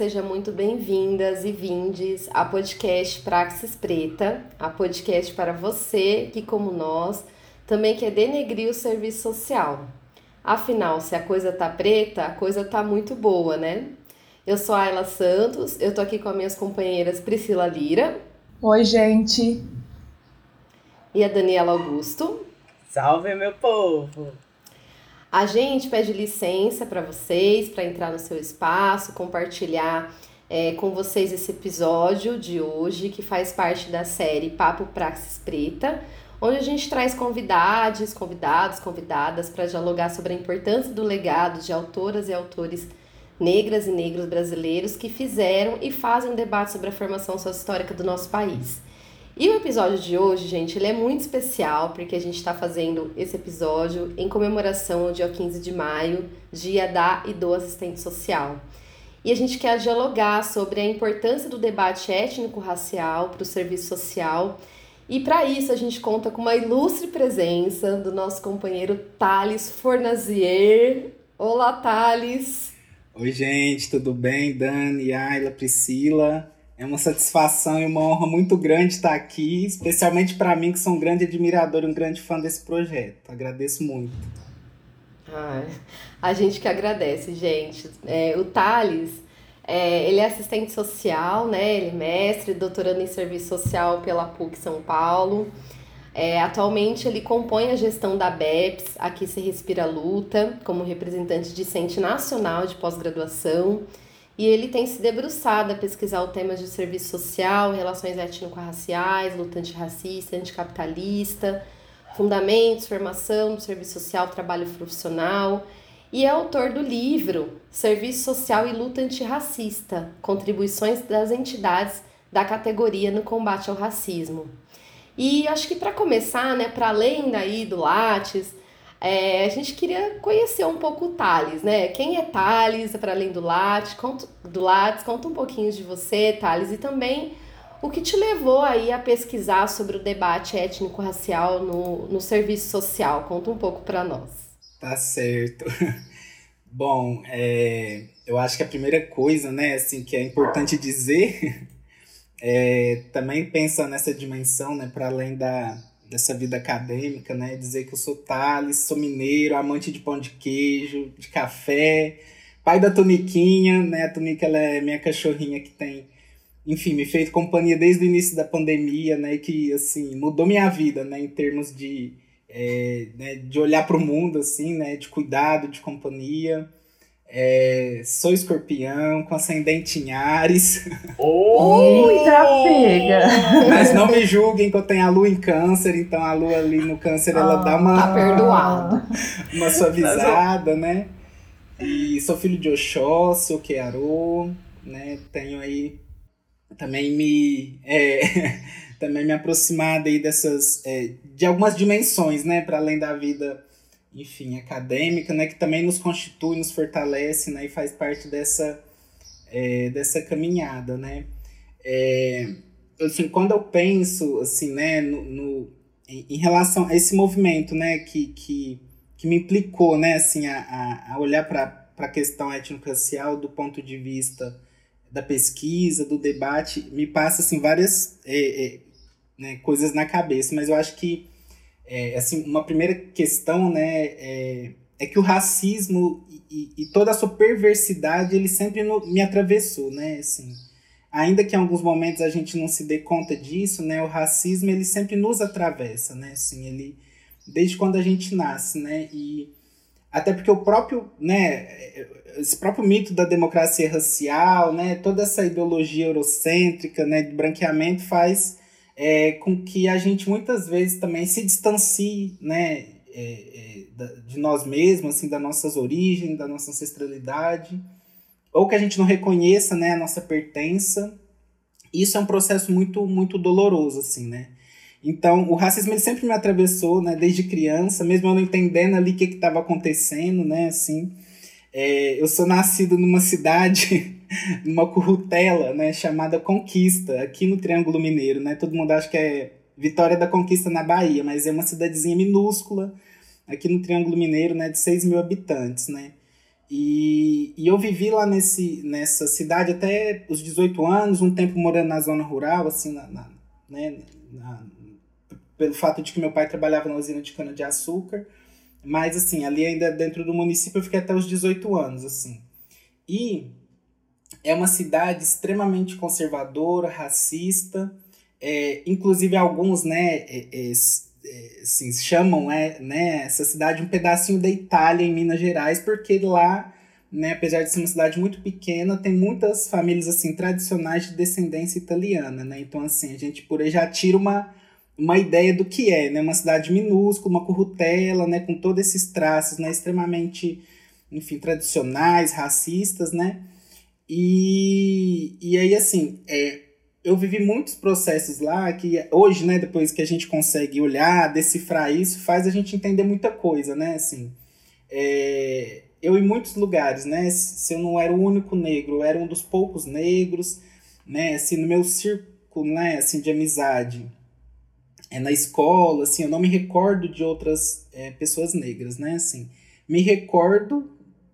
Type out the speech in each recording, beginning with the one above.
sejam muito bem-vindas e vindes a podcast Praxis Preta, a podcast para você que, como nós, também quer denegrir o serviço social. Afinal, se a coisa tá preta, a coisa tá muito boa, né? Eu sou a Ayla Santos, eu tô aqui com as minhas companheiras Priscila Lira. Oi, gente. E a Daniela Augusto. Salve, meu povo! A gente pede licença para vocês para entrar no seu espaço, compartilhar é, com vocês esse episódio de hoje, que faz parte da série Papo Praxis Preta, onde a gente traz convidados, convidados, convidadas para dialogar sobre a importância do legado de autoras e autores negras e negros brasileiros que fizeram e fazem um debate sobre a formação sociohistórica do nosso país. E o episódio de hoje, gente, ele é muito especial porque a gente está fazendo esse episódio em comemoração ao dia 15 de maio, dia da e do assistente social. E a gente quer dialogar sobre a importância do debate étnico-racial para o serviço social. E para isso a gente conta com uma ilustre presença do nosso companheiro Thales Fornazier. Olá, Thales! Oi, gente, tudo bem? Dani, Ayla, Priscila. É uma satisfação e uma honra muito grande estar aqui, especialmente para mim, que sou um grande admirador e um grande fã desse projeto. Agradeço muito. Ai, a gente que agradece, gente. É, o Thales, é, ele é assistente social, né? Ele é mestre, doutorando em serviço social pela PUC São Paulo. É, atualmente ele compõe a gestão da BEPS, aqui se respira luta, como representante discente nacional de pós-graduação e ele tem se debruçado a pesquisar o tema de serviço social, relações étnico-raciais, luta antirracista, anticapitalista, fundamentos, formação do serviço social, trabalho profissional, e é autor do livro Serviço Social e Luta Antirracista, contribuições das entidades da categoria no combate ao racismo. E acho que para começar, né, para além daí do Lattes, é, a gente queria conhecer um pouco o Thales, né? Quem é Thales, para além do Lattes? Conta, do Lattes, conta um pouquinho de você, Thales, e também o que te levou aí a pesquisar sobre o debate étnico-racial no, no serviço social. Conta um pouco para nós. Tá certo. Bom, é, eu acho que a primeira coisa, né, assim, que é importante dizer, é, também pensa nessa dimensão, né, para além da, dessa vida acadêmica, né? Dizer que eu sou Thales, sou mineiro, amante de pão de queijo, de café, pai da Toniquinha, né? A Tonica ela é minha cachorrinha que tem, enfim, me feito companhia desde o início da pandemia, né? Que, assim, mudou minha vida, né? Em termos de, é, né? de olhar para o mundo, assim, né? De cuidado, de companhia. É, sou escorpião, com ascendente em Ares. Oh! Muita pega! Mas não me julguem que eu tenho a lua em câncer, então a lua ali no câncer ela dá uma. Tá perdoado. Uma suavizada, né? E sou filho de Oxóssi, Okearô, né? Tenho aí também me. É, também me aproximado aí dessas. É, de algumas dimensões, né? Para além da vida enfim, acadêmica, né, que também nos constitui, nos fortalece, né, e faz parte dessa, é, dessa caminhada, né. É, assim, quando eu penso, assim, né, no, no, em, relação a esse movimento, né, que, que, que me implicou, né, assim, a, a olhar para a questão étnico-racial do ponto de vista da pesquisa, do debate, me passa, assim, várias é, é né, coisas na cabeça, mas eu acho que é, assim, uma primeira questão, né, é, é que o racismo e, e, toda a sua perversidade, ele sempre no, me atravessou, né, assim, ainda que em alguns momentos a gente não se dê conta disso, né, o racismo, ele sempre nos atravessa, né, assim, ele, desde quando a gente nasce, né, e até porque o próprio, né, esse próprio mito da democracia racial, né, toda essa ideologia eurocêntrica, né, de branqueamento faz é, com que a gente muitas vezes também se distancie né, é, é, de nós mesmos, assim, das nossas origens, da nossa ancestralidade, ou que a gente não reconheça né, a nossa pertença. Isso é um processo muito, muito doloroso, assim, né? Então, o racismo ele sempre me atravessou, né, desde criança, mesmo eu não entendendo ali o que estava acontecendo, né, assim. É, eu sou nascido numa cidade numa currutela, né, chamada Conquista, aqui no Triângulo Mineiro, né? Todo mundo acha que é Vitória da Conquista na Bahia, mas é uma cidadezinha minúscula aqui no Triângulo Mineiro, né, de 6 mil habitantes, né? E, e eu vivi lá nesse, nessa cidade até os 18 anos, um tempo morando na zona rural, assim, na, na né, na, pelo fato de que meu pai trabalhava na usina de cana-de-açúcar. Mas, assim, ali ainda dentro do município eu fiquei até os 18 anos, assim. E é uma cidade extremamente conservadora, racista, é, inclusive alguns, né, é, é, é, assim, chamam é, né, essa cidade um pedacinho da Itália em Minas Gerais, porque lá, né, apesar de ser uma cidade muito pequena, tem muitas famílias assim tradicionais de descendência italiana, né? Então assim, a gente por aí já tira uma uma ideia do que é, né? Uma cidade minúscula, uma currutela, né, com todos esses traços, né, extremamente, enfim, tradicionais, racistas, né? E, e aí, assim, é, eu vivi muitos processos lá que hoje, né, depois que a gente consegue olhar, decifrar isso, faz a gente entender muita coisa, né, assim. É, eu em muitos lugares, né, se eu não era o único negro, eu era um dos poucos negros, né, assim, no meu círculo, né, assim, de amizade, é na escola, assim, eu não me recordo de outras é, pessoas negras, né, assim. Me recordo,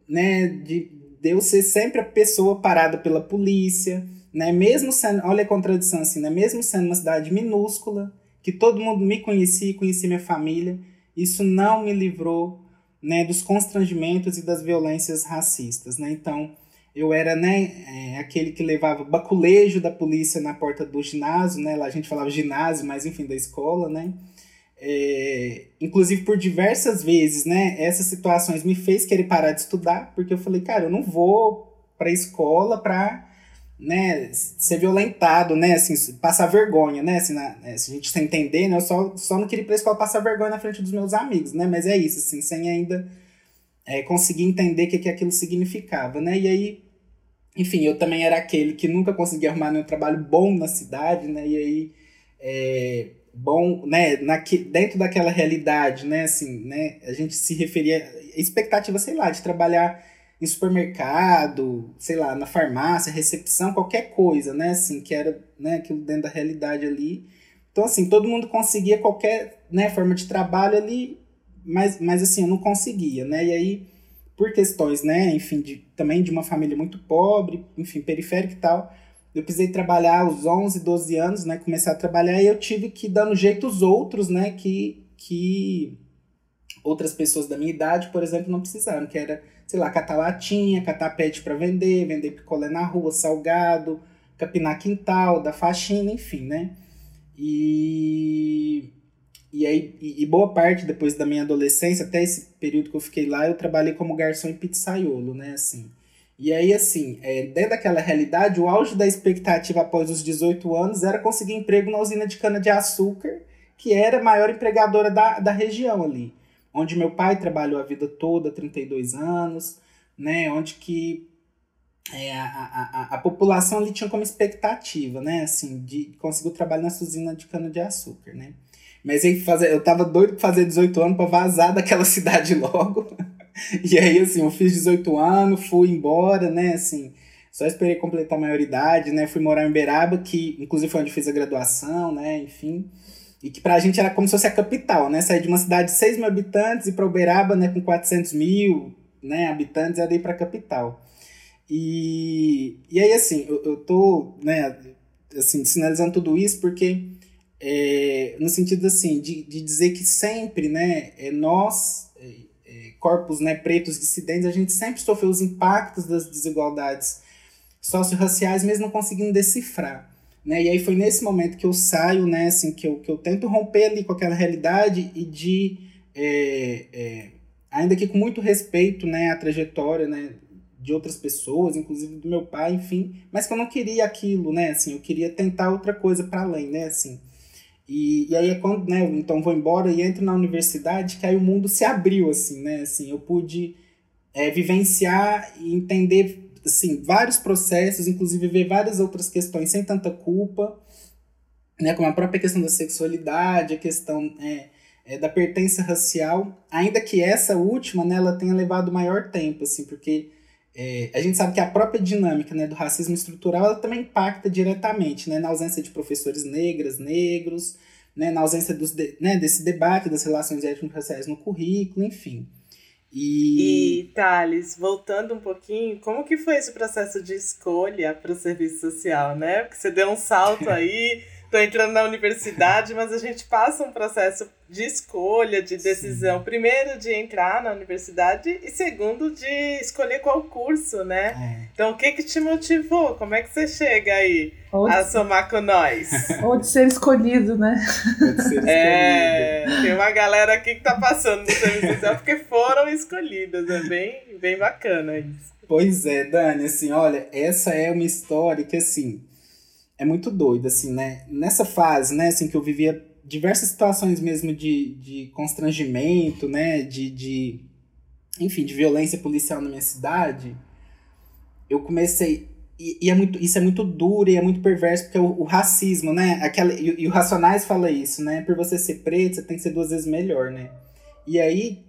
né, de, eu ser sempre a pessoa parada pela polícia, né? Mesmo sendo, olha a contradição assim, né? Mesmo sendo uma cidade minúscula, que todo mundo me conhecia, conhecia minha família, isso não me livrou, né, dos constrangimentos e das violências racistas, né? Então, eu era, né, é, aquele que levava baculejo da polícia na porta do ginásio, né? Lá a gente falava ginásio, mas enfim, da escola, né? É, inclusive por diversas vezes, né? Essas situações me fez querer parar de estudar, porque eu falei, cara, eu não vou para a escola para né, ser violentado, né, assim, passar vergonha, né, assim, na, né, se a gente sem entender, né, eu só, só não queria ir pra escola passar vergonha na frente dos meus amigos, né, mas é isso, assim, sem ainda é, conseguir entender o que, que aquilo significava, né, e aí, enfim, eu também era aquele que nunca conseguia arrumar nenhum trabalho bom na cidade, né, e aí, é, bom, né, na, dentro daquela realidade, né, assim, né, a gente se referia, expectativa, sei lá, de trabalhar em supermercado, sei lá, na farmácia, recepção, qualquer coisa, né? Assim, que era né, aquilo dentro da realidade ali. Então, assim, todo mundo conseguia qualquer né, forma de trabalho ali, mas, mas assim, eu não conseguia, né? E aí, por questões, né, enfim, de, também de uma família muito pobre, enfim, periférica e tal, eu precisei trabalhar aos 11, 12 anos, né? Começar a trabalhar e eu tive que dar no jeito os outros, né? Que, que outras pessoas da minha idade, por exemplo, não precisaram, que era sei lá, catar latinha, catar pet para vender, vender picolé na rua, salgado, capinar quintal, dar faxina, enfim, né? E, e aí, e, e boa parte depois da minha adolescência, até esse período que eu fiquei lá, eu trabalhei como garçom em pizzaiolo, né, assim. E aí, assim, é, dentro daquela realidade, o auge da expectativa após os 18 anos era conseguir emprego na usina de cana-de-açúcar, que era a maior empregadora da, da região ali onde meu pai trabalhou a vida toda, 32 anos, né, onde que é, a, a, a, população ali tinha como expectativa, né, assim, de conseguir trabalho nessa usina de cana-de-açúcar, né. Mas aí fazer, eu tava doido pra fazer 18 anos para vazar daquela cidade logo. e aí, assim, eu fiz 18 anos, fui embora, né, assim, só esperei completar a maioridade, né, fui morar em Beraba, que inclusive foi onde fiz a graduação, né, enfim. E que pra gente era como se fosse a capital, né? Sair de uma cidade de 6 mil habitantes e para Uberaba, né, com 400 mil né, habitantes, era ir pra capital. E, e aí, assim, eu, eu tô, né, assim, sinalizando tudo isso porque, é, no sentido, assim, de, de dizer que sempre, né, é, nós, é, é corpos, né, pretos dissidentes, a gente sempre sofreu os impactos das desigualdades socio-raciais, mesmo não conseguindo decifrar. Né? E aí foi nesse momento que eu saio, né, assim, que eu, que eu tento romper ali com aquela realidade e de, é, é, ainda que com muito respeito, né, a trajetória, né, de outras pessoas, inclusive do meu pai, enfim, mas que eu não queria aquilo, né, assim, eu queria tentar outra coisa para além, né, assim. E, e aí é quando, né, então vou embora e entro na universidade que aí o mundo se abriu, assim, né, assim, eu pude é, vivenciar e entender assim, vários processos, inclusive ver várias outras questões sem tanta culpa, né, como a própria questão da sexualidade, a questão é, é, da pertença racial, ainda que essa última, né, ela tenha levado maior tempo, assim, porque é, a gente sabe que a própria dinâmica né, do racismo estrutural ela também impacta diretamente né, na ausência de professores negras, negros, né, na ausência dos de, né, desse debate das relações étnico-raciais no currículo, enfim. E... e Thales, voltando um pouquinho, como que foi esse processo de escolha para o serviço social, né? Porque você deu um salto aí, tô entrando na universidade, mas a gente passa um processo de escolha, de decisão, Sim. primeiro de entrar na universidade e segundo de escolher qual curso, né? É. Então, o que que te motivou? Como é que você chega aí ou a de... somar com nós? Ou de ser escolhido, né? Ou de ser escolhido. É, tem uma galera aqui que tá passando no serviço social porque foram escolhidas, é bem, bem bacana isso. Pois é, Dani, assim, olha, essa é uma história que, assim, é muito doida, assim, né? Nessa fase, né, assim, que eu vivia diversas situações mesmo de, de constrangimento, né, de, de, enfim, de violência policial na minha cidade, eu comecei e, e, é muito, isso é muito duro e é muito perverso, porque o, o racismo, né? Aquela, e, e, o Racionais fala isso, né? Por você ser preto, você tem que ser duas vezes melhor, né? E aí,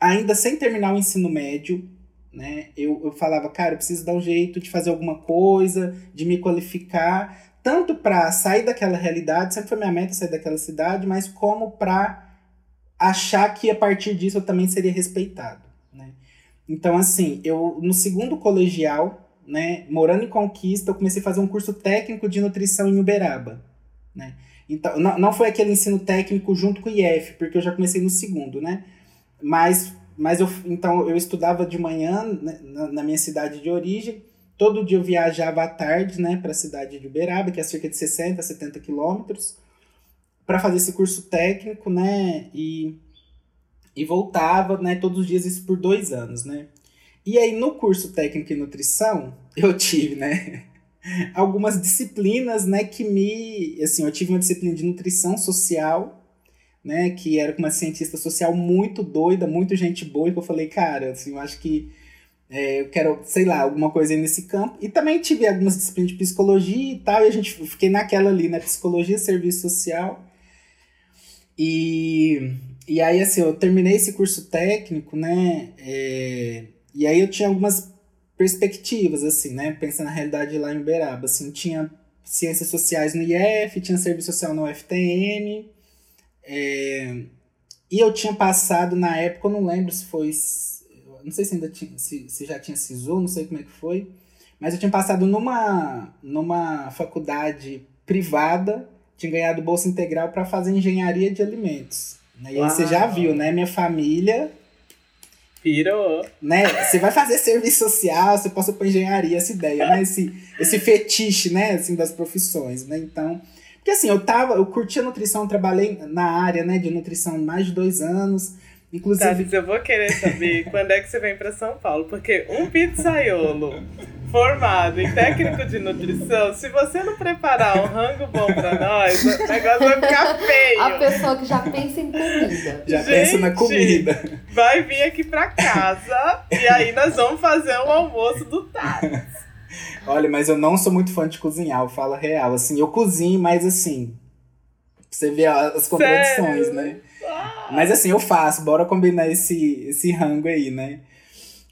ainda sem terminar o ensino médio, né? Eu, eu falava, cara, eu preciso dar um jeito de fazer alguma coisa, de me qualificar, tanto para sair daquela realidade, sempre foi minha meta sair daquela cidade, mas como para achar que a partir disso eu também seria respeitado, né? Então, assim, eu no segundo colegial, né, morando em Conquista, eu comecei a fazer um curso técnico de nutrição em Uberaba, né? Então, não, não foi aquele ensino técnico junto com o IF, porque eu já comecei no segundo, né? Mas, mas eu, então, eu estudava de manhã né, na, na minha cidade de origem, Todo dia eu viajava à tarde, né, para a cidade de Uberaba, que é cerca de 60, 70 quilômetros, para fazer esse curso técnico, né, e, e voltava, né, todos os dias, isso por dois anos, né. E aí, no curso técnico em nutrição, eu tive, né, algumas disciplinas, né, que me, assim, eu tive uma disciplina de nutrição social, né, que era uma cientista social muito doida, muito gente boa, e que eu falei, cara, assim, eu acho que é, eu quero, sei lá, alguma coisa nesse campo. E também tive algumas disciplinas de psicologia e tal, e a gente fiquei naquela ali, né? Psicologia, serviço social. E, e aí, assim, eu terminei esse curso técnico, né? É, e aí eu tinha algumas perspectivas, assim, né? Pensando na realidade lá em Uberaba. Assim, tinha ciências sociais no IF, tinha serviço social no UFTM. É, e eu tinha passado na época, eu não lembro se foi não sei se ainda tinha, se, se já tinha SISU, não sei como é que foi, mas eu tinha passado numa, numa faculdade privada, tinha ganhado bolsa integral para fazer engenharia de alimentos. Né? E aí você já viu, né? Minha família. Pirou. Né? Você vai fazer serviço social, você passa para engenharia, essa ideia, né? Esse, esse fetiche, né? Assim, das profissões, né? Então. Porque assim, eu tava, eu curti a nutrição, trabalhei na área né, de nutrição mais de dois anos. Inclusive. Tá, eu vou querer saber quando é que você vem para São Paulo, porque um pizzaiolo formado em técnico de nutrição, se você não preparar um rango bom para nós, o negócio vai ficar feio. A pessoa que já pensa em comida. Já Gente, pensa na comida. Vai vir aqui para casa e aí nós vamos fazer um almoço do Tati. Olha, mas eu não sou muito fã de cozinhar, eu falo real. Assim, eu cozinho, mas assim. Você vê as contradições, Sério? né? Mas assim, eu faço, bora combinar esse, esse rango aí, né?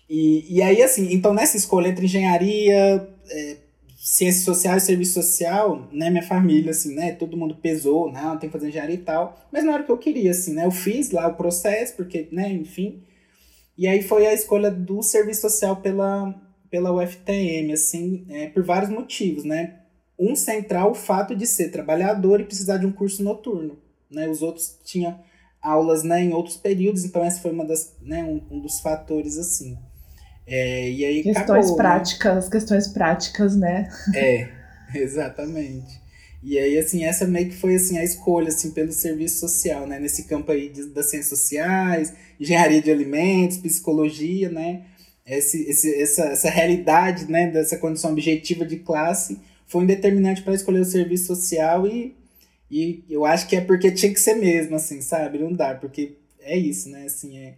E, e aí, assim, então nessa escolha entre engenharia, é, ciências sociais e serviço social, né, minha família, assim, né, todo mundo pesou, não, tem que fazer engenharia e tal, mas não era o que eu queria, assim, né, eu fiz lá o processo, porque, né, enfim, e aí foi a escolha do serviço social pela, pela UFTM, assim, é, por vários motivos, né, um central, o fato de ser trabalhador e precisar de um curso noturno, né, os outros tinham aulas né, em outros períodos, então essa foi uma das, né, um, um dos fatores assim. É, e aí questões acabou, né? práticas, né? questões práticas, né? É, exatamente. E aí, assim, essa meio que foi, assim, a escolha, assim, pelo serviço social, né? Nesse campo aí de, das ciências sociais, engenharia de alimentos, psicologia, né? Esse, esse, essa, essa realidade, né? Dessa condição objetiva de classe foi um determinante para escolher o serviço social e e eu acho que é porque tinha que ser mesmo, assim, sabe? Não dá, porque é isso, né? Assim, é,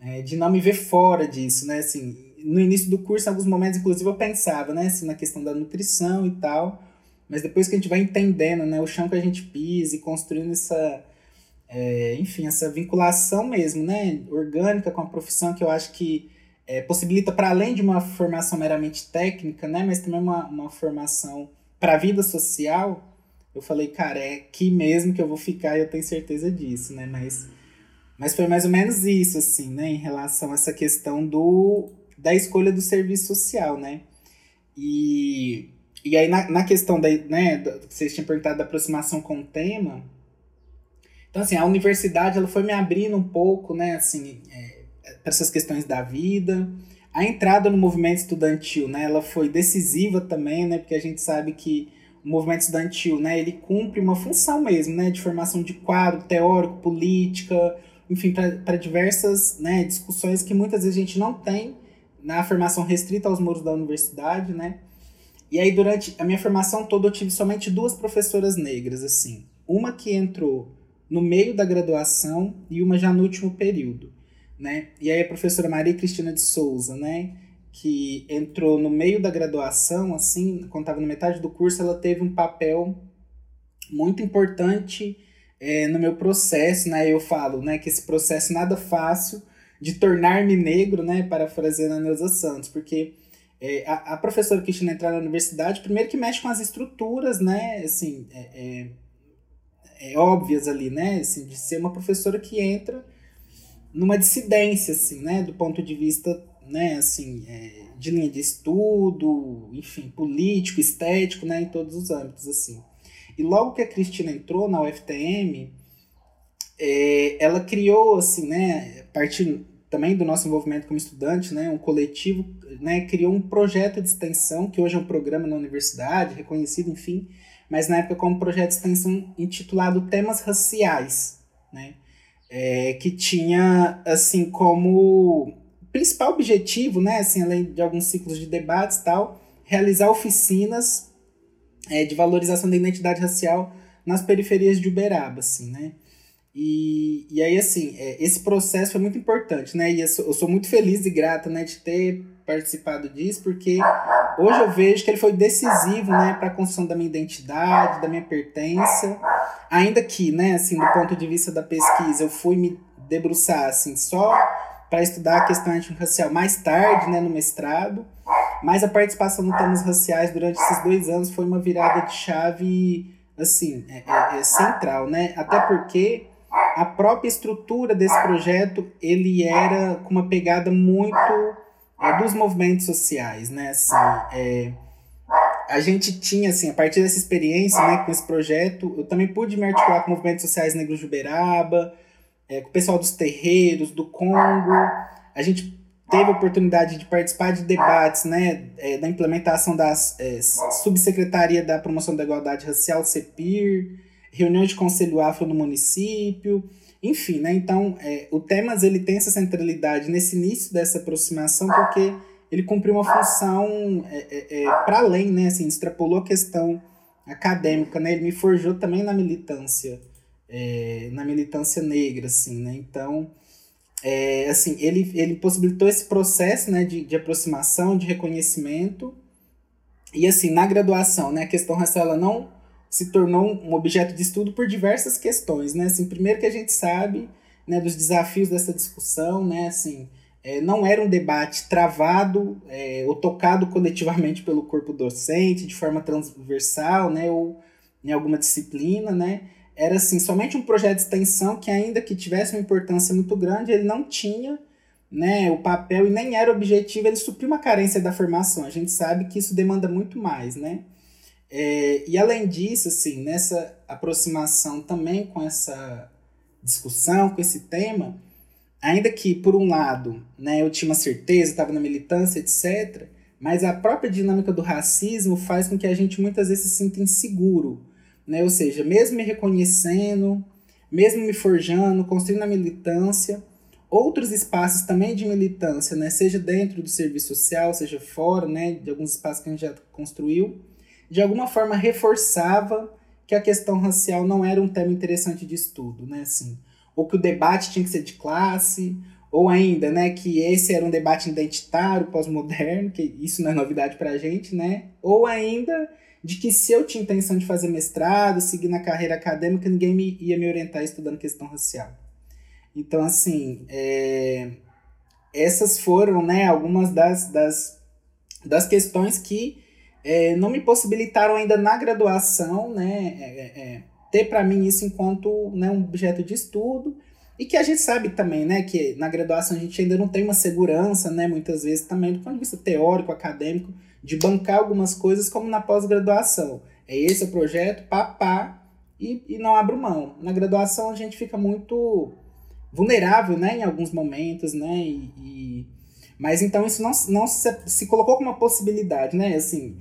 é de não me ver fora disso, né? Assim, no início do curso, em alguns momentos, inclusive, eu pensava, né? Assim, na questão da nutrição e tal. Mas depois que a gente vai entendendo, né? O chão que a gente pisa e construindo essa... É, enfim, essa vinculação mesmo, né? Orgânica com a profissão que eu acho que é, possibilita, para além de uma formação meramente técnica, né? Mas também uma, uma formação para a vida social eu falei, cara, é aqui mesmo que eu vou ficar eu tenho certeza disso, né? Mas Mas foi mais ou menos isso, assim, né? Em relação a essa questão do, da escolha do serviço social, né? E, e aí, na, na questão da, né, vocês tinham perguntado da aproximação com o tema, então, assim, a universidade, ela foi me abrindo um pouco, né, assim, é, essas questões da vida. A entrada no movimento estudantil, né, ela foi decisiva também, né, porque a gente sabe que o movimento estudantil, né, ele cumpre uma função mesmo, né, de formação de quadro teórico, política, enfim, para diversas né, discussões que muitas vezes a gente não tem na formação restrita aos muros da universidade, né? E aí, durante a minha formação toda, eu tive somente duas professoras negras, assim. Uma que entrou no meio da graduação e uma já no último período, né? E aí, a professora Maria Cristina de Souza, né? Que entrou no meio da graduação, assim, quando estava na metade do curso, ela teve um papel muito importante é, no meu processo, né? Eu falo, né? Que esse processo nada fácil de tornar-me negro, né? Parafraseando a Neuza Santos, porque é, a, a, professora Cristina entrar na universidade, primeiro que mexe com as estruturas, né? Assim, é, é, é, óbvias ali, né? Assim, de ser uma professora que entra numa dissidência, assim, né? Do ponto de vista, né? Assim, é, de linha de estudo, enfim, político, estético, né? Em todos os âmbitos, assim. E logo que a Cristina entrou na UFTM, é, ela criou, assim, né? A partir também do nosso envolvimento como estudante, né, um coletivo, né, criou um projeto de extensão, que hoje é um programa na universidade, reconhecido, enfim, mas na época como projeto de extensão intitulado Temas Raciais, né, é, que tinha, assim, como principal objetivo, né, assim, além de alguns ciclos de debates e tal, realizar oficinas é, de valorização da identidade racial nas periferias de Uberaba, assim, né, e, e aí, assim, é, esse processo foi muito importante, né? E eu sou, eu sou, muito feliz e grata, né, de ter participado disso, porque hoje eu vejo que ele foi decisivo, né, para a construção da minha identidade, da minha pertença. Ainda que, né, assim, do ponto de vista da pesquisa, eu fui me debruçar, assim, só para estudar a questão racial mais tarde, né, no mestrado. Mas a participação no temas raciais durante esses dois anos foi uma virada de chave, assim, é, é, é central, né? Até porque a própria estrutura desse projeto ele era com uma pegada muito é, dos movimentos sociais, né? Assim, é, a gente tinha, assim, a partir dessa experiência, né, com esse projeto, eu também pude me articular com movimentos sociais negros de Uberaba, é, com o pessoal dos terreiros, do Congo. A gente teve a oportunidade de participar de debates, né, é, da implementação da é, Subsecretaria da Promoção da Igualdade Racial, CEPIR, reuniões de conselho afro no município, enfim, né? Então, é, o Temas ele tem essa centralidade nesse início dessa aproximação porque ele cumpriu uma função é, é, é para além, né? Assim, extrapolou a questão acadêmica, né? Ele me forjou também na militância, é, na militância negra, assim, né? Então, é, assim, ele, ele possibilitou esse processo, né? De, de aproximação, de reconhecimento e, assim, na graduação, né? A questão racial, ela não se tornou um objeto de estudo por diversas questões, né? Assim, primeiro que a gente sabe, né, dos desafios dessa discussão, né? Assim, é, não era um debate travado é, ou tocado coletivamente pelo corpo docente de forma transversal, né? Ou em alguma disciplina, né? Era assim, somente um projeto de extensão que ainda que tivesse uma importância muito grande, ele não tinha né, o papel e nem era objetivo, ele supriu uma carência da formação. A gente sabe que isso demanda muito mais, né? É, e além disso, assim, nessa aproximação também com essa discussão, com esse tema, ainda que, por um lado, né, eu tinha uma certeza, estava na militância, etc., mas a própria dinâmica do racismo faz com que a gente muitas vezes se sinta inseguro. Né? Ou seja, mesmo me reconhecendo, mesmo me forjando, construindo a militância, outros espaços também de militância, né? seja dentro do serviço social, seja fora, né? de alguns espaços que a gente já construiu, de alguma forma reforçava que a questão racial não era um tema interessante de estudo, né, assim, ou que o debate tinha que ser de classe, ou ainda, né, que esse era um debate identitário, pós-moderno, que isso não é novidade para a gente, né, ou ainda de que se eu tinha intenção de fazer mestrado, seguir na carreira acadêmica, ninguém me, ia me orientar estudando questão racial. Então, assim, é, essas foram, né, algumas das, das, das questões que é, não me possibilitaram ainda na graduação, né, é, é, é ter para mim isso enquanto né, um objeto de estudo. E que a gente sabe também, né, que na graduação a gente ainda não tem uma segurança, né, muitas vezes também do ponto de vista teórico, acadêmico, de bancar algumas coisas como na pós-graduação. É esse o projeto, pá, pá, e, e não abro mão. Na graduação a gente fica muito vulnerável, né, em alguns momentos, né, e, e... mas então isso não, não se, se colocou como uma possibilidade, né, assim,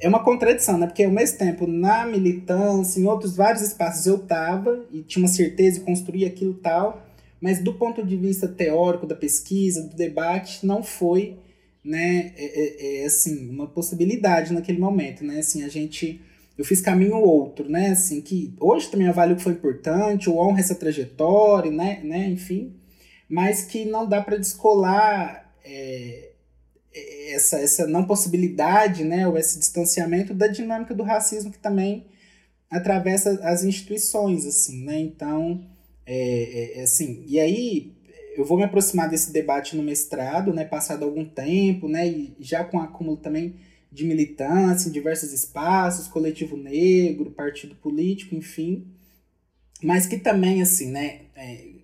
é uma contradição, né? Porque ao mesmo tempo, na militância, em outros vários espaços eu tava e tinha uma certeza de construir aquilo tal, mas do ponto de vista teórico da pesquisa, do debate, não foi, né, é, é, é, assim, uma possibilidade naquele momento, né? Assim, a gente eu fiz caminho outro, né? Assim, que hoje também avalio que foi importante, eu honro essa trajetória, né, né? Enfim, mas que não dá para descolar é, essa, essa não possibilidade, né, ou esse distanciamento da dinâmica do racismo que também atravessa as instituições, assim, né, então, é, é, é, assim, e aí eu vou me aproximar desse debate no mestrado, né, passado algum tempo, né, e já com acúmulo também de militância em diversos espaços, coletivo negro, partido político, enfim, mas que também, assim, né, é,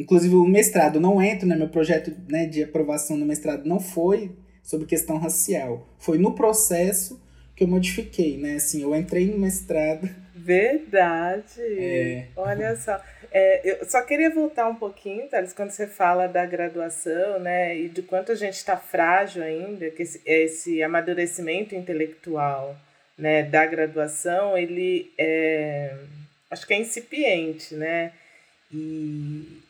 Inclusive, o mestrado não entra, né? Meu projeto né, de aprovação no mestrado não foi sobre questão racial. Foi no processo que eu modifiquei, né? Assim, eu entrei no mestrado. Verdade! É. Olha só. É, eu só queria voltar um pouquinho, Thales, quando você fala da graduação, né? E de quanto a gente está frágil ainda, que esse, esse amadurecimento intelectual né, da graduação, ele é, acho que é incipiente, né? E,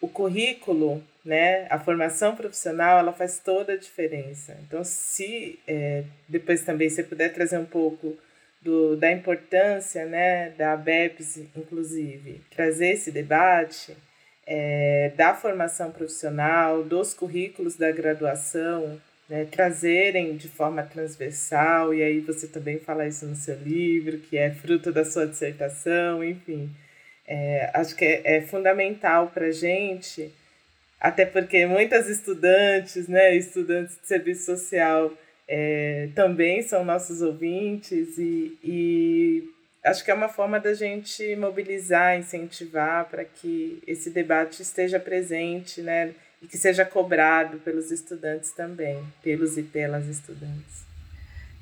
o currículo, né, a formação profissional, ela faz toda a diferença. Então, se é, depois também você puder trazer um pouco do, da importância né, da ABEPS, inclusive, trazer esse debate é, da formação profissional, dos currículos da graduação, né, trazerem de forma transversal, e aí você também fala isso no seu livro, que é fruto da sua dissertação, enfim é, acho que é, é fundamental para a gente, até porque muitas estudantes, né, estudantes de serviço social, é, também são nossos ouvintes e, e acho que é uma forma da gente mobilizar, incentivar para que esse debate esteja presente, né, e que seja cobrado pelos estudantes também, pelos e pelas estudantes.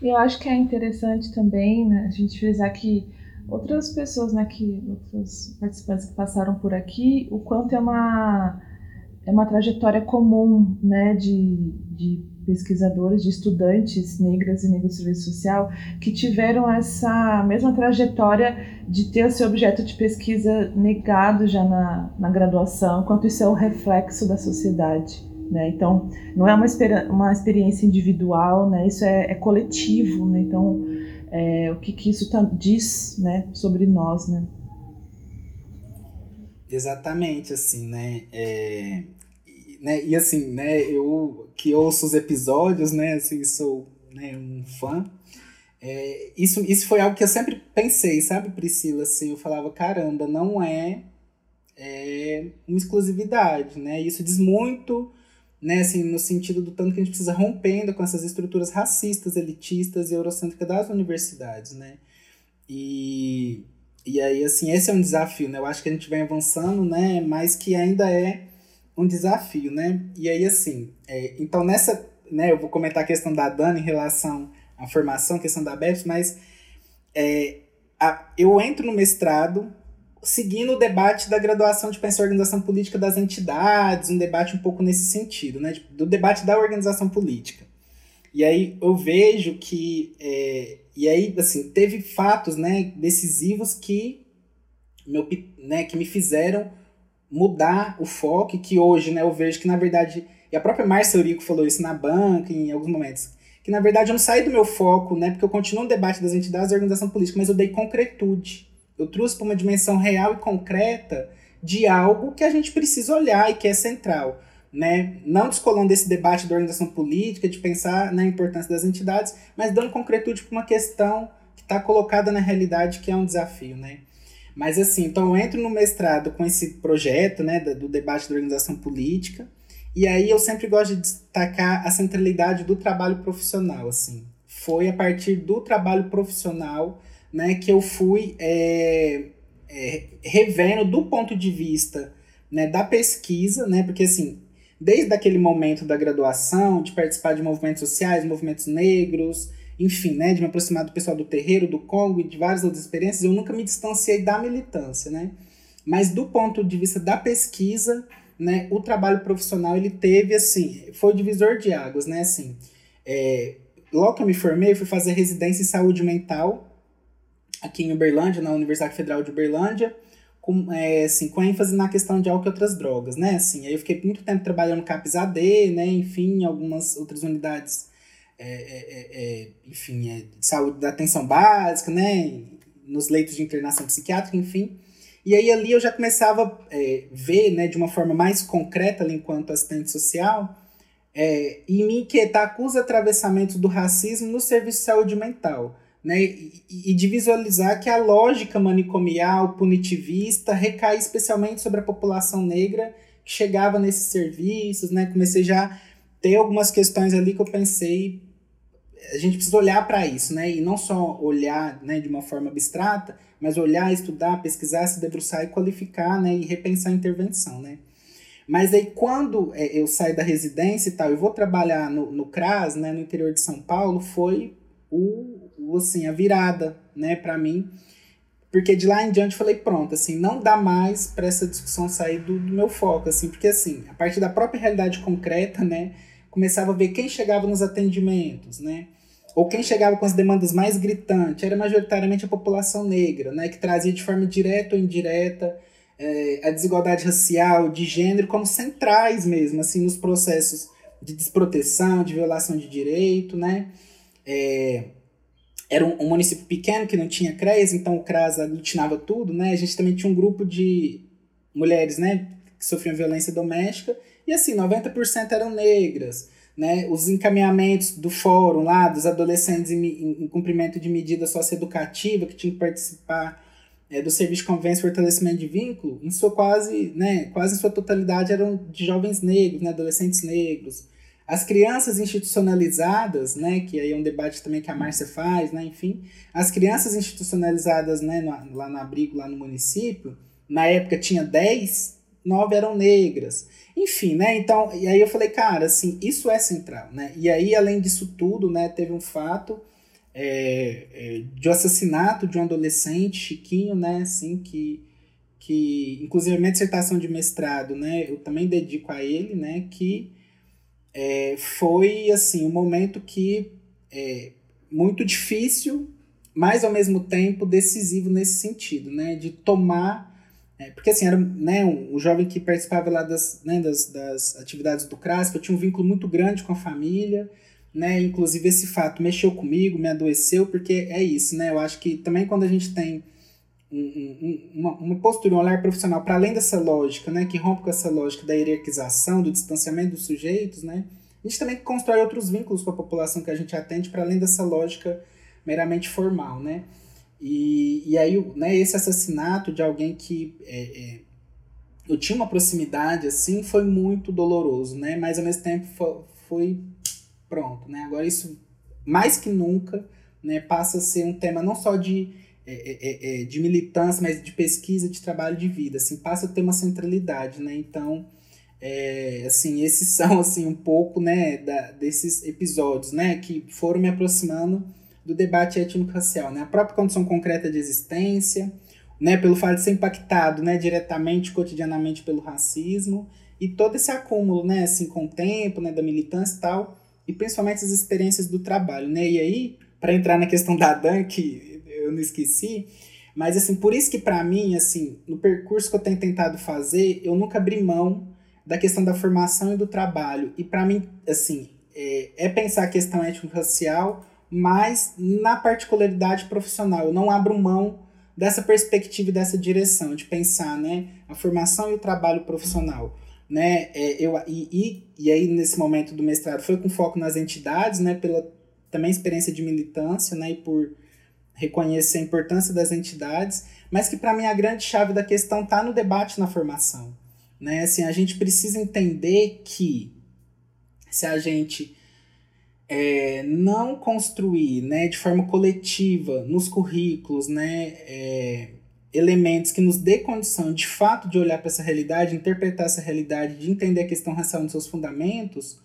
E eu acho que é interessante também né, a gente frisar que outras pessoas, né, que, outros participantes que passaram por aqui, o quanto é uma, é uma trajetória comum, né, de, de pesquisadores, de estudantes negras e negros do serviço social, que tiveram essa mesma trajetória de ter o seu objeto de pesquisa negado já na, na graduação, quanto isso é o reflexo da sociedade. Né? Então, não é uma, uma experiência individual, né? isso é, é coletivo. Né? Então, é, o que, que isso tá, diz né, sobre nós, né? Exatamente, assim, né? É, e, né? e assim, né, eu que ouço os episódios, né, assim, sou né, um fã, é, isso, isso foi algo que eu sempre pensei, sabe, Priscila, assim, eu falava, caramba, não é, é uma exclusividade, né, isso diz muito né, assim, no sentido do tanto que a gente precisa rompendo com essas estruturas racistas, elitistas e eurocêntricas das universidades, né? E, e aí, assim, esse é um desafio, né? Eu acho que a gente vem avançando, né? Mas que ainda é um desafio, né? E aí, assim, é, então nessa, né, eu vou comentar a questão da Dani em relação à formação, questão da BEPS, mas é, a, eu entro no mestrado seguindo o debate da graduação de pensar a organização política das entidades, um debate um pouco nesse sentido, né? Do debate da organização política. E aí eu vejo que. É, e aí, assim, teve fatos né, decisivos que, meu, né, que me fizeram mudar o foco, que hoje né, eu vejo que, na verdade, e a própria Márcia Eurico falou isso na banca em alguns momentos, que na verdade eu não saí do meu foco, né, porque eu continuo no debate das entidades da organização política, mas eu dei concretude. Eu trouxe para uma dimensão real e concreta de algo que a gente precisa olhar e que é central. Né? Não descolando desse debate da organização política, de pensar na importância das entidades, mas dando concretude para uma questão que está colocada na realidade, que é um desafio. Né? Mas assim, então eu entro no mestrado com esse projeto né, do debate da organização política, e aí eu sempre gosto de destacar a centralidade do trabalho profissional. Assim. Foi a partir do trabalho profissional né, que eu fui é, é, revendo do ponto de vista né, da pesquisa, né, porque assim, desde aquele momento da graduação, de participar de movimentos sociais, movimentos negros, enfim, né, de me aproximar do pessoal do terreiro, do Congo e de várias outras experiências, eu nunca me distanciei da militância, né? Mas do ponto de vista da pesquisa, né, o trabalho profissional ele teve assim, foi divisor de águas, né, assim. É, logo que eu me formei, eu fui fazer residência em saúde mental aqui em Uberlândia, na Universidade Federal de Uberlândia, com, é, assim, com ênfase na questão de álcool e outras drogas, né? Assim, aí eu fiquei muito tempo trabalhando no CAPS AD, né? Enfim, algumas outras unidades, é, é, é, é enfim, é, de saúde da atenção básica, né? Nos leitos de internação psiquiátrica, enfim. E aí ali eu já começava a ver, né, de uma forma mais concreta, ali, enquanto assistente social, e me inquietar com os atravessamentos do racismo no serviço de saúde mental né, e, de visualizar que a lógica manicomial, punitivista, recai especialmente sobre a população negra que chegava nesses serviços, né, comecei já ter algumas questões ali que eu pensei, a gente precisa olhar para isso, né, e não só olhar, né, de uma forma abstrata, mas olhar, estudar, pesquisar, se debruçar e qualificar, né, e repensar a intervenção, né. Mas aí quando é, eu saio da residência e tal, eu vou trabalhar no, no CRAS, né, no interior de São Paulo, foi o assim, a virada, né, para mim. Porque de lá em diante eu falei, pronto, assim, não dá mais para essa discussão sair do, do, meu foco, assim, porque assim, a partir da própria realidade concreta, né, começava a ver quem chegava nos atendimentos, né, ou quem chegava com as demandas mais gritantes, era majoritariamente a população negra, né, que trazia de forma direta ou indireta é, a desigualdade racial, de gênero, como centrais mesmo, assim, nos processos de desproteção, de violação de direito, né, é, era um, um, município pequeno que não tinha CREAS, então o CRAS aglutinava tudo, né? A gente também tinha um grupo de mulheres, né, que sofriam violência doméstica, e assim, 90% eram negras, né? Os encaminhamentos do fórum lá, dos adolescentes em, em, em cumprimento de medida socioeducativa, que tinham que participar é, do serviço de convivência e fortalecimento de vínculo, em sua quase, né, quase em sua totalidade eram de jovens negros, né, adolescentes negros, as crianças institucionalizadas, né, que aí é um debate também que a Márcia faz, né, enfim, as crianças institucionalizadas, né, no, lá no abrigo, lá no município, na época tinha 10, 9 eram negras. Enfim, né, então, e aí eu falei, cara, assim, isso é central, né, e aí além disso tudo, né, teve um fato é, é, de um assassinato de um adolescente, Chiquinho, né, assim, que, que inclusive a minha dissertação de mestrado, né, eu também dedico a ele, né, que é, foi assim um momento que é muito difícil, mas ao mesmo tempo decisivo nesse sentido, né, de tomar é, porque assim, era né, um, um, jovem que participava lá das, né, das, das atividades do CRAS, que eu tinha um vínculo muito grande com a família, né? Inclusive esse fato mexeu comigo, me adoeceu, porque é isso, né? Eu acho que também quando a gente tem um, um, uma, uma postura, um olhar profissional para além dessa lógica, né, que rompe com essa lógica da hierarquização, do distanciamento dos sujeitos, né, a gente também constrói outros vínculos com a população que a gente atende para além dessa lógica meramente formal, né. E, e aí, né, esse assassinato de alguém que é, é, eu tinha uma proximidade, assim, foi muito doloroso, né, mas ao mesmo tempo foi, foi pronto, né, agora isso, mais que nunca, né, passa a ser um tema não só de é, é, é, de militância, mas de pesquisa, de trabalho de vida, assim, passa a ter uma centralidade, né? Então, é, assim, esses são, assim, um pouco, né, da, desses episódios, né, que foram me aproximando do debate étnico-racial, né? A própria condição concreta de existência, né, pelo fato de ser impactado, né, diretamente, cotidianamente pelo racismo, e todo esse acúmulo, né, assim, com o tempo, né, da militância e tal, e principalmente as experiências do trabalho, né? E aí, para entrar na questão da Dan, que eu não esqueci. Mas, assim, por isso que para mim, assim, no percurso que eu tenho tentado fazer, eu nunca abri mão da questão da formação e do trabalho. E para mim, assim, é, é, pensar a questão étnico-racial, mas na particularidade profissional. Eu não abro mão dessa perspectiva e dessa direção, de pensar, né, a formação e o trabalho profissional. Né, é, eu, e, e, e aí, nesse momento do mestrado, foi com foco nas entidades, né, pela também experiência de militância, né, e por reconhecer a importância das entidades, mas que para mim a grande chave da questão está no debate na formação. Né? Assim, a gente precisa entender que se a gente é, não construir né, de forma coletiva nos currículos né, é, elementos que nos dê condição de fato de olhar para essa realidade, interpretar essa realidade, de entender a questão racial nos seus fundamentos,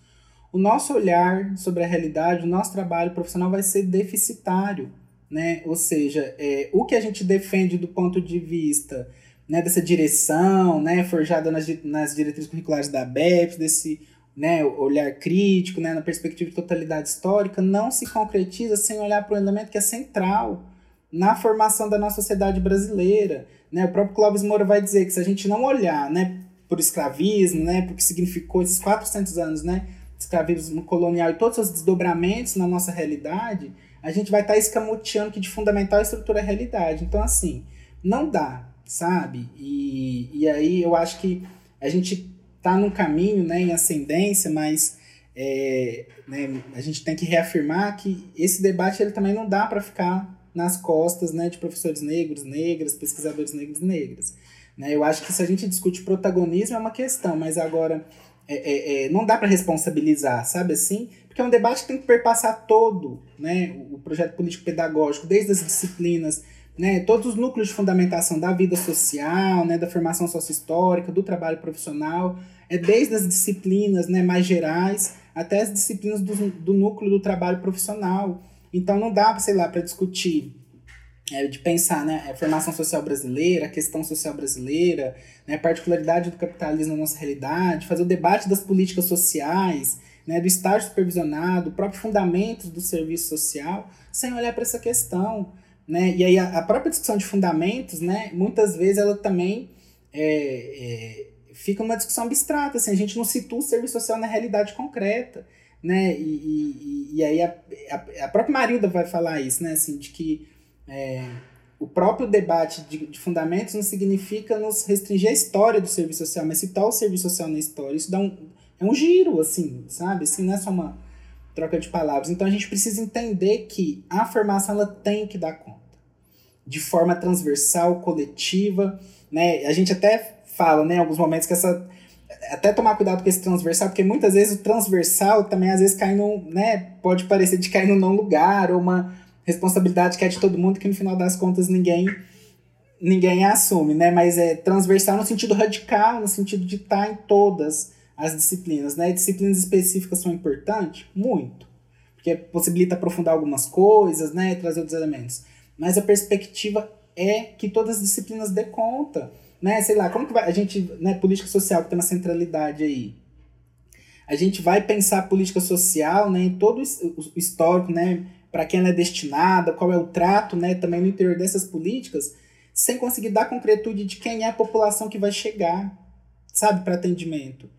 o nosso olhar sobre a realidade, o nosso trabalho profissional vai ser deficitário, né? Ou seja, é, o que a gente defende do ponto de vista né, dessa direção, né, forjada nas, nas diretrizes curriculares da BEPS, desse né, olhar crítico, né, na perspectiva de totalidade histórica, não se concretiza sem olhar para um elemento que é central na formação da nossa sociedade brasileira. Né? O próprio Clóvis Moura vai dizer que se a gente não olhar né, por escravismo, né, por que significou esses 400 anos né, escravismo colonial e todos os desdobramentos na nossa realidade, a gente vai estar tá escamoteando que de fundamental estrutura é realidade. Então, assim, não dá, sabe? E, e aí eu acho que a gente está num caminho né, em ascendência, mas é, né, a gente tem que reafirmar que esse debate ele também não dá para ficar nas costas né, de professores negros, negras, pesquisadores negros negras. Né? Eu acho que se a gente discute protagonismo é uma questão, mas agora é, é, é não dá para responsabilizar, sabe assim? Porque é um debate que tem que perpassar todo né, o projeto político-pedagógico, desde as disciplinas, né, todos os núcleos de fundamentação da vida social, né, da formação sociohistórica, do trabalho profissional, é desde as disciplinas né, mais gerais até as disciplinas do, do núcleo do trabalho profissional. Então não dá, sei lá, para discutir, é, de pensar né, a formação social brasileira, a questão social brasileira, né, particularidade do capitalismo na nossa realidade, fazer o debate das políticas sociais, né, do estágio supervisionado, próprios fundamentos do serviço social, sem olhar para essa questão. Né? E aí a, a, própria discussão de fundamentos, né, muitas vezes ela também é, é, fica uma discussão abstrata, assim, a gente não situa o serviço social na realidade concreta né? E, e, e aí a, a, a, própria Marilda vai falar isso, né? Assim, de que é, o próprio debate de, de, fundamentos não significa nos restringir a história do serviço social, mas citar o serviço social na história. Isso dá um, é um giro, assim, sabe? Assim, não é só uma troca de palavras. Então a gente precisa entender que a formação ela tem que dar conta. De forma transversal, coletiva, né? A gente até fala, né, em alguns momentos que essa até tomar cuidado com esse transversal, porque muitas vezes o transversal também às vezes cai no, né, pode parecer de cair no não lugar, ou uma responsabilidade que é de todo mundo que no final das contas ninguém ninguém assume, né? Mas é transversal no sentido radical, no sentido de estar em todas as disciplinas, né? Disciplinas específicas são importantes? Muito. Porque possibilita aprofundar algumas coisas, né? Trazer outros elementos. Mas a perspectiva é que todas as disciplinas dê conta né, sei lá, como que vai, a gente, né, política social que tem uma centralidade aí. A gente vai pensar política social, né, em todo o histórico, né, para quem ela é destinada, qual é o trato, né, também no interior dessas políticas, sem conseguir dar concretude de quem é a população que vai chegar, sabe, para atendimento.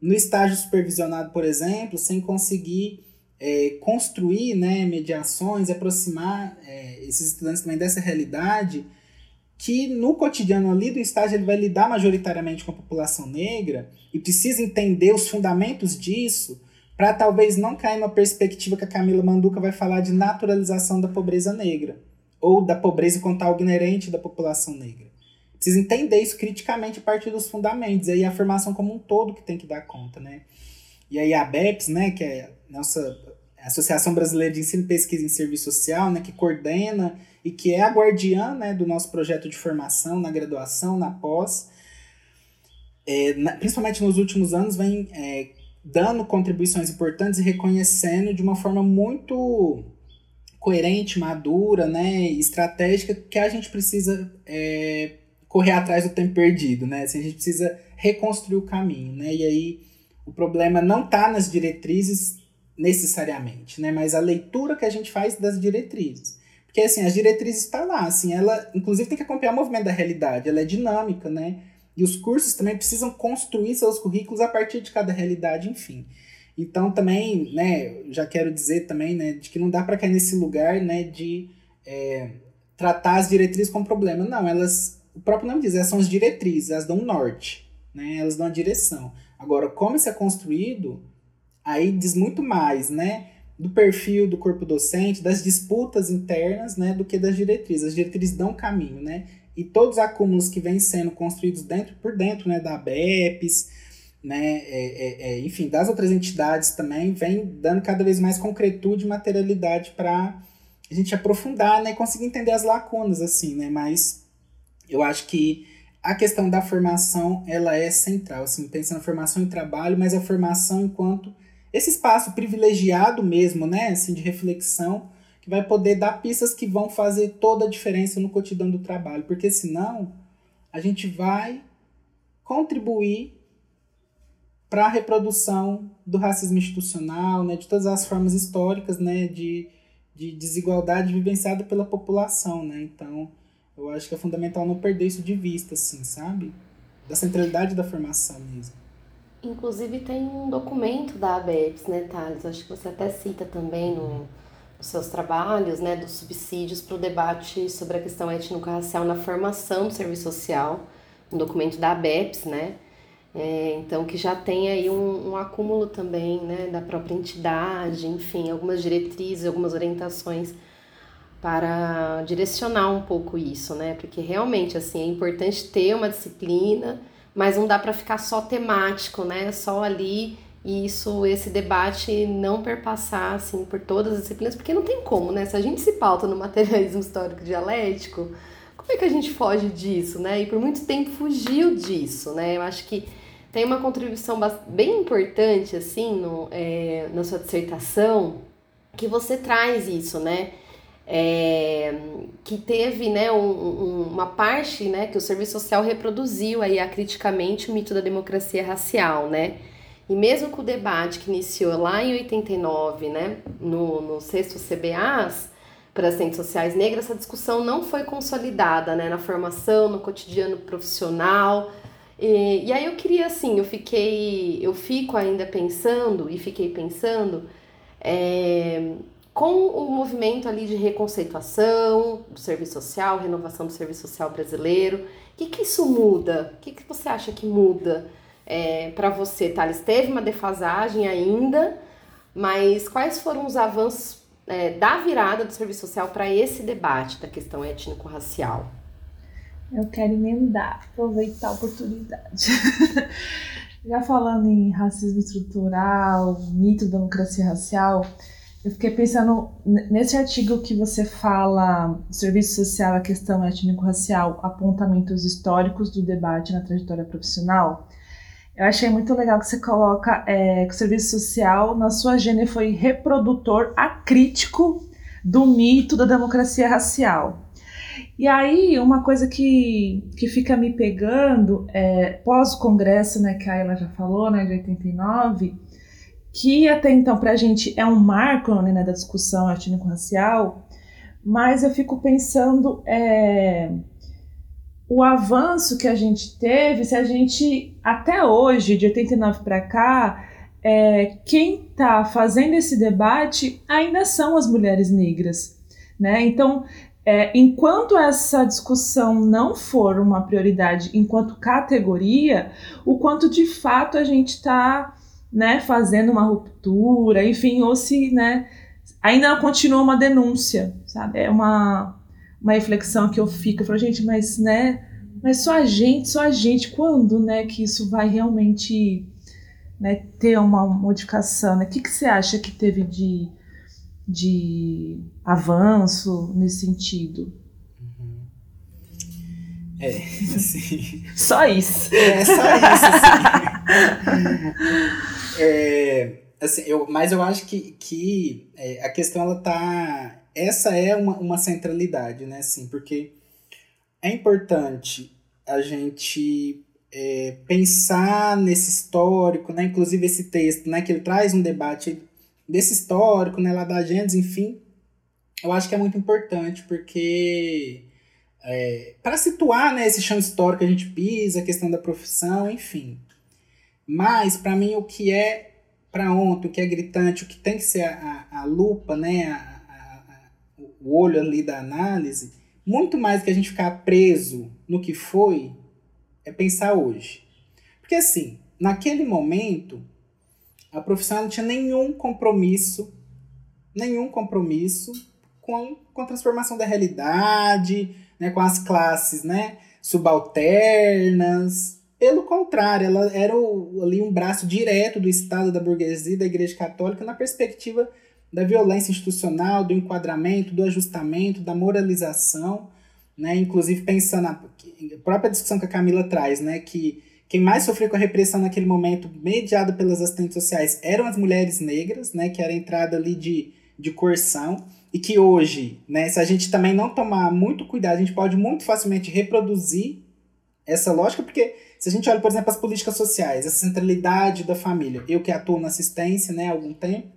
No estágio supervisionado, por exemplo, sem conseguir é, construir né, mediações, aproximar é, esses estudantes também dessa realidade, que no cotidiano ali do estágio ele vai lidar majoritariamente com a população negra e precisa entender os fundamentos disso para talvez não cair numa perspectiva que a Camila Manduca vai falar de naturalização da pobreza negra ou da pobreza enquanto algo inerente da população negra. Precisa entender isso criticamente a partir dos fundamentos, e aí a formação como um todo que tem que dar conta, né? E aí a BEPS, né, que é a nossa Associação Brasileira de Ensino, Pesquisa em Serviço Social, né, que coordena e que é a guardiã né, do nosso projeto de formação na graduação, na pós, é, na, principalmente nos últimos anos, vem é, dando contribuições importantes e reconhecendo de uma forma muito coerente, madura, né, estratégica, que a gente precisa é, correr atrás do tempo perdido, né? Assim, a gente precisa reconstruir o caminho, né? E aí o problema não está nas diretrizes necessariamente, né? Mas a leitura que a gente faz das diretrizes. Porque, assim, as diretrizes estão tá lá, assim, ela, inclusive, tem que acompanhar o movimento da realidade, ela é dinâmica, né? E os cursos também precisam construir seus currículos a partir de cada realidade, enfim. Então, também, né, já quero dizer também, né, de que não dá para cair nesse lugar, né, de é, tratar as diretrizes como problema. Não, elas, o próprio nome diz, elas são as diretrizes, elas dão um norte, né, elas dão a direção. Agora, como isso é construído, aí diz muito mais, né? do perfil do corpo docente, das disputas internas, né, do que das diretrizes. As diretrizes dão caminho, né? E todos os acúmulos que vêm sendo construídos dentro por dentro, né, da BEPS, né, é, é, é, enfim, das outras entidades também, vem dando cada vez mais concretude e materialidade para a gente aprofundar, né, conseguir entender as lacunas, assim, né, mas eu acho que a questão da formação ela é central, assim, pensa na formação e trabalho, mas a formação enquanto esse espaço privilegiado mesmo, né, assim, de reflexão, vai poder dar pistas que vão fazer toda a diferença no cotidiano do trabalho, porque senão a gente vai contribuir para a reprodução do racismo institucional, né, de todas as formas históricas, né, de, de desigualdade vivenciada pela população, né? Então, eu acho que é fundamental não perder isso de vista, assim, sabe? Da centralidade da formação mesmo. Inclusive tem um documento da ABEPS, né, Thales? Acho que você até cita também no, nos seus trabalhos, né, dos subsídios para o debate sobre a questão étnico-racial na formação do serviço social, um documento da ABEPS, né? É, então, que já tem aí um, um acúmulo também, né, da própria entidade, enfim, algumas diretrizes, algumas orientações para direcionar um pouco isso, né? Porque realmente assim é importante ter uma disciplina, mas não dá para ficar só temático, né? Só ali e isso esse debate não perpassar assim por todas as disciplinas, porque não tem como, né? Se a gente se pauta no materialismo histórico dialético, como é que a gente foge disso, né? E por muito tempo fugiu disso, né? Eu acho que tem uma contribuição bem importante assim no, é, na sua dissertação que você traz isso, né? é, que teve né, um, um, uma parte né, que o serviço social reproduziu aí acriticamente o mito da democracia racial, né? E mesmo com o debate que iniciou lá em 89, né, no, no sexto CBAs, para as ciências sociais negras, essa discussão não foi consolidada né, na formação, no cotidiano profissional. E, e aí eu queria, assim, eu fiquei, eu fico ainda pensando, e fiquei pensando, é, com o movimento ali de reconceituação do serviço social, renovação do serviço social brasileiro. O que, que isso muda? O que, que você acha que muda é, para você, Thales? Teve uma defasagem ainda, mas quais foram os avanços é, da virada do serviço social para esse debate da questão étnico-racial? Eu quero emendar, aproveitar a oportunidade. Já falando em racismo estrutural, mito da democracia racial, eu fiquei pensando nesse artigo que você fala, serviço social, a questão étnico-racial, apontamentos históricos do debate na trajetória profissional. Eu achei muito legal que você coloca é, que o serviço social, na sua gênese, foi reprodutor acrítico do mito da democracia racial. E aí, uma coisa que, que fica me pegando, é, pós-congresso, né, que a Ayla já falou, né, de 89, que até então para a gente é um marco né, da discussão étnico-racial, mas eu fico pensando é, o avanço que a gente teve, se a gente, até hoje, de 89 para cá, é, quem está fazendo esse debate ainda são as mulheres negras. Né? Então, é, enquanto essa discussão não for uma prioridade enquanto categoria, o quanto de fato a gente está né, fazendo uma ruptura, enfim, ou se, né, ainda continua uma denúncia, sabe? É uma, uma reflexão que eu fico, eu falo, gente, mas, né, mas só a gente, só a gente, quando, né, que isso vai realmente, né, ter uma modificação, né? O que, que você acha que teve de, de avanço nesse sentido? É, assim. só isso. É, só isso, assim. é, assim eu, mas eu acho que, que é, a questão, ela tá... Essa é uma, uma centralidade, né, assim, porque é importante a gente é, pensar nesse histórico, né, inclusive esse texto, né, que ele traz um debate desse histórico, né, lá da Gênesis, enfim, eu acho que é muito importante, porque é, para situar né, esse chão histórico que a gente pisa, a questão da profissão, enfim. Mas, para mim, o que é para ontem, o que é gritante, o que tem que ser a, a, a lupa, né, a, o olho ali da análise, muito mais que a gente ficar preso no que foi, é pensar hoje. Porque, assim, naquele momento, a profissão não tinha nenhum compromisso, nenhum compromisso com, com a transformação da realidade, né, com as classes né, subalternas. Pelo contrário, ela era o, ali um braço direto do Estado, da burguesia, da Igreja Católica, na perspectiva da violência institucional, do enquadramento, do ajustamento, da moralização, né? inclusive pensando a própria discussão que a Camila traz, né, que quem mais sofreu com a repressão naquele momento, mediado pelas assistentes sociais, eram as mulheres negras, né, que era a entrada ali de, de coerção, e que hoje, né, se a gente também não tomar muito cuidado, a gente pode muito facilmente reproduzir essa lógica, porque se a gente olha, por exemplo, as políticas sociais, a centralidade da família, eu que atuo na assistência né, há algum tempo,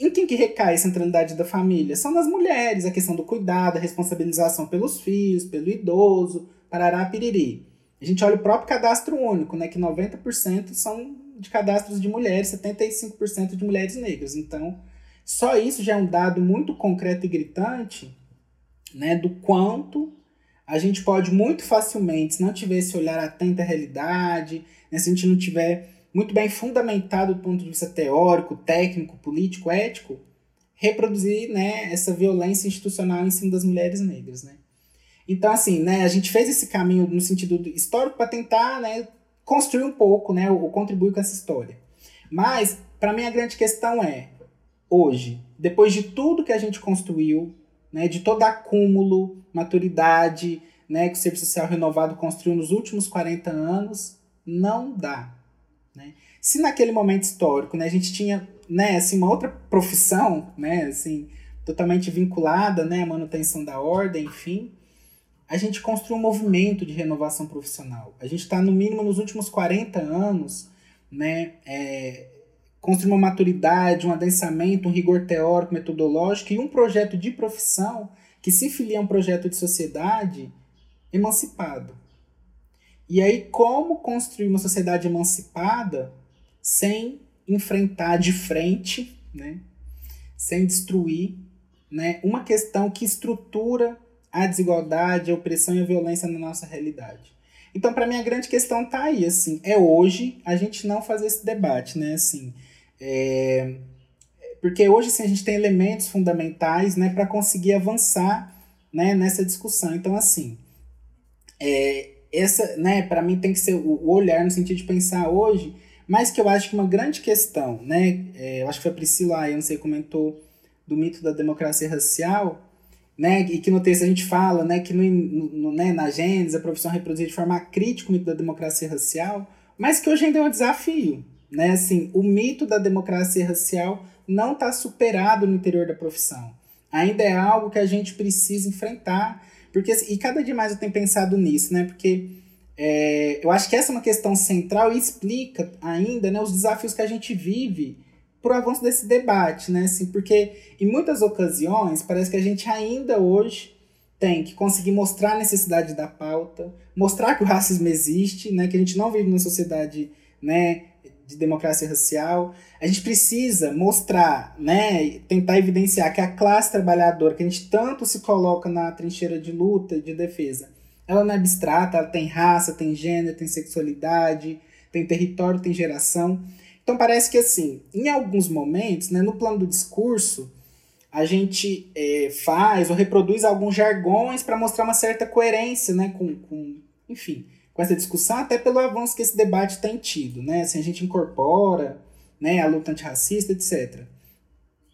em quem que recai a centralidade da família? São nas mulheres, a questão do cuidado, a responsabilização pelos filhos, pelo idoso, parará, piriri. A gente olha o próprio cadastro único, né, que 90% são de cadastros de mulheres, 75% de mulheres negras. Então, só isso já é um dado muito concreto e gritante né, do quanto a gente pode muito facilmente, se não tiver esse olhar atento à realidade, né, se a gente não tiver muito bem fundamentado do ponto de vista teórico, técnico, político, ético, reproduzir né, essa violência institucional em cima das mulheres negras. Né? Então, assim, né, a gente fez esse caminho no sentido histórico para tentar né, construir um pouco, né, ou contribuir com essa história. Mas, para mim, a grande questão é, hoje, depois de tudo que a gente construiu, né, de todo acúmulo, maturidade, né, que o Serviço Social Renovado construiu nos últimos 40 anos, não dá. Né? Se naquele momento histórico né, a gente tinha né, assim, uma outra profissão, né, assim, totalmente vinculada né, à manutenção da ordem, enfim, a gente construiu um movimento de renovação profissional. A gente está, no mínimo, nos últimos 40 anos, né, é, construir uma maturidade, um adensamento, um rigor teórico, metodológico e um projeto de profissão que se filia a um projeto de sociedade emancipado. E aí, como construir uma sociedade emancipada sem enfrentar de frente, né, sem destruir né, uma questão que estrutura a desigualdade, a opressão e a violência na nossa realidade. Então, para mim, a grande questão está aí, assim, é hoje a gente não fazer esse debate, né, assim, é... porque hoje, assim, a gente tem elementos fundamentais, né, para conseguir avançar, né, nessa discussão. Então, assim, é... essa, né, para mim tem que ser o olhar no sentido de pensar hoje, mas que eu acho que uma grande questão, né, é... eu acho que foi a Priscila, eu não sei, comentou do mito da democracia racial, né, e que no texto a gente fala né, que no, no, né, na Gênesis a profissão reproduzir de forma crítica o mito da democracia racial, mas que hoje ainda é um desafio. Né? Assim, o mito da democracia racial não está superado no interior da profissão. Ainda é algo que a gente precisa enfrentar. Porque E cada dia mais eu tenho pensado nisso, né? Porque é, eu acho que essa é uma questão central e explica ainda né, os desafios que a gente vive para o avanço desse debate, né? Assim, porque em muitas ocasiões parece que a gente ainda hoje tem que conseguir mostrar a necessidade da pauta, mostrar que o racismo existe, né? Que a gente não vive numa sociedade, né? De democracia racial. A gente precisa mostrar, né? Tentar evidenciar que a classe trabalhadora, que a gente tanto se coloca na trincheira de luta de defesa, ela não é abstrata, ela tem raça, tem gênero, tem sexualidade, tem território, tem geração. Então parece que assim, em alguns momentos, né, no plano do discurso, a gente é, faz ou reproduz alguns jargões para mostrar uma certa coerência, né, com, com, enfim, com essa discussão, até pelo avanço que esse debate tem tido, né, assim, a gente incorpora, né, a luta antirracista, etc.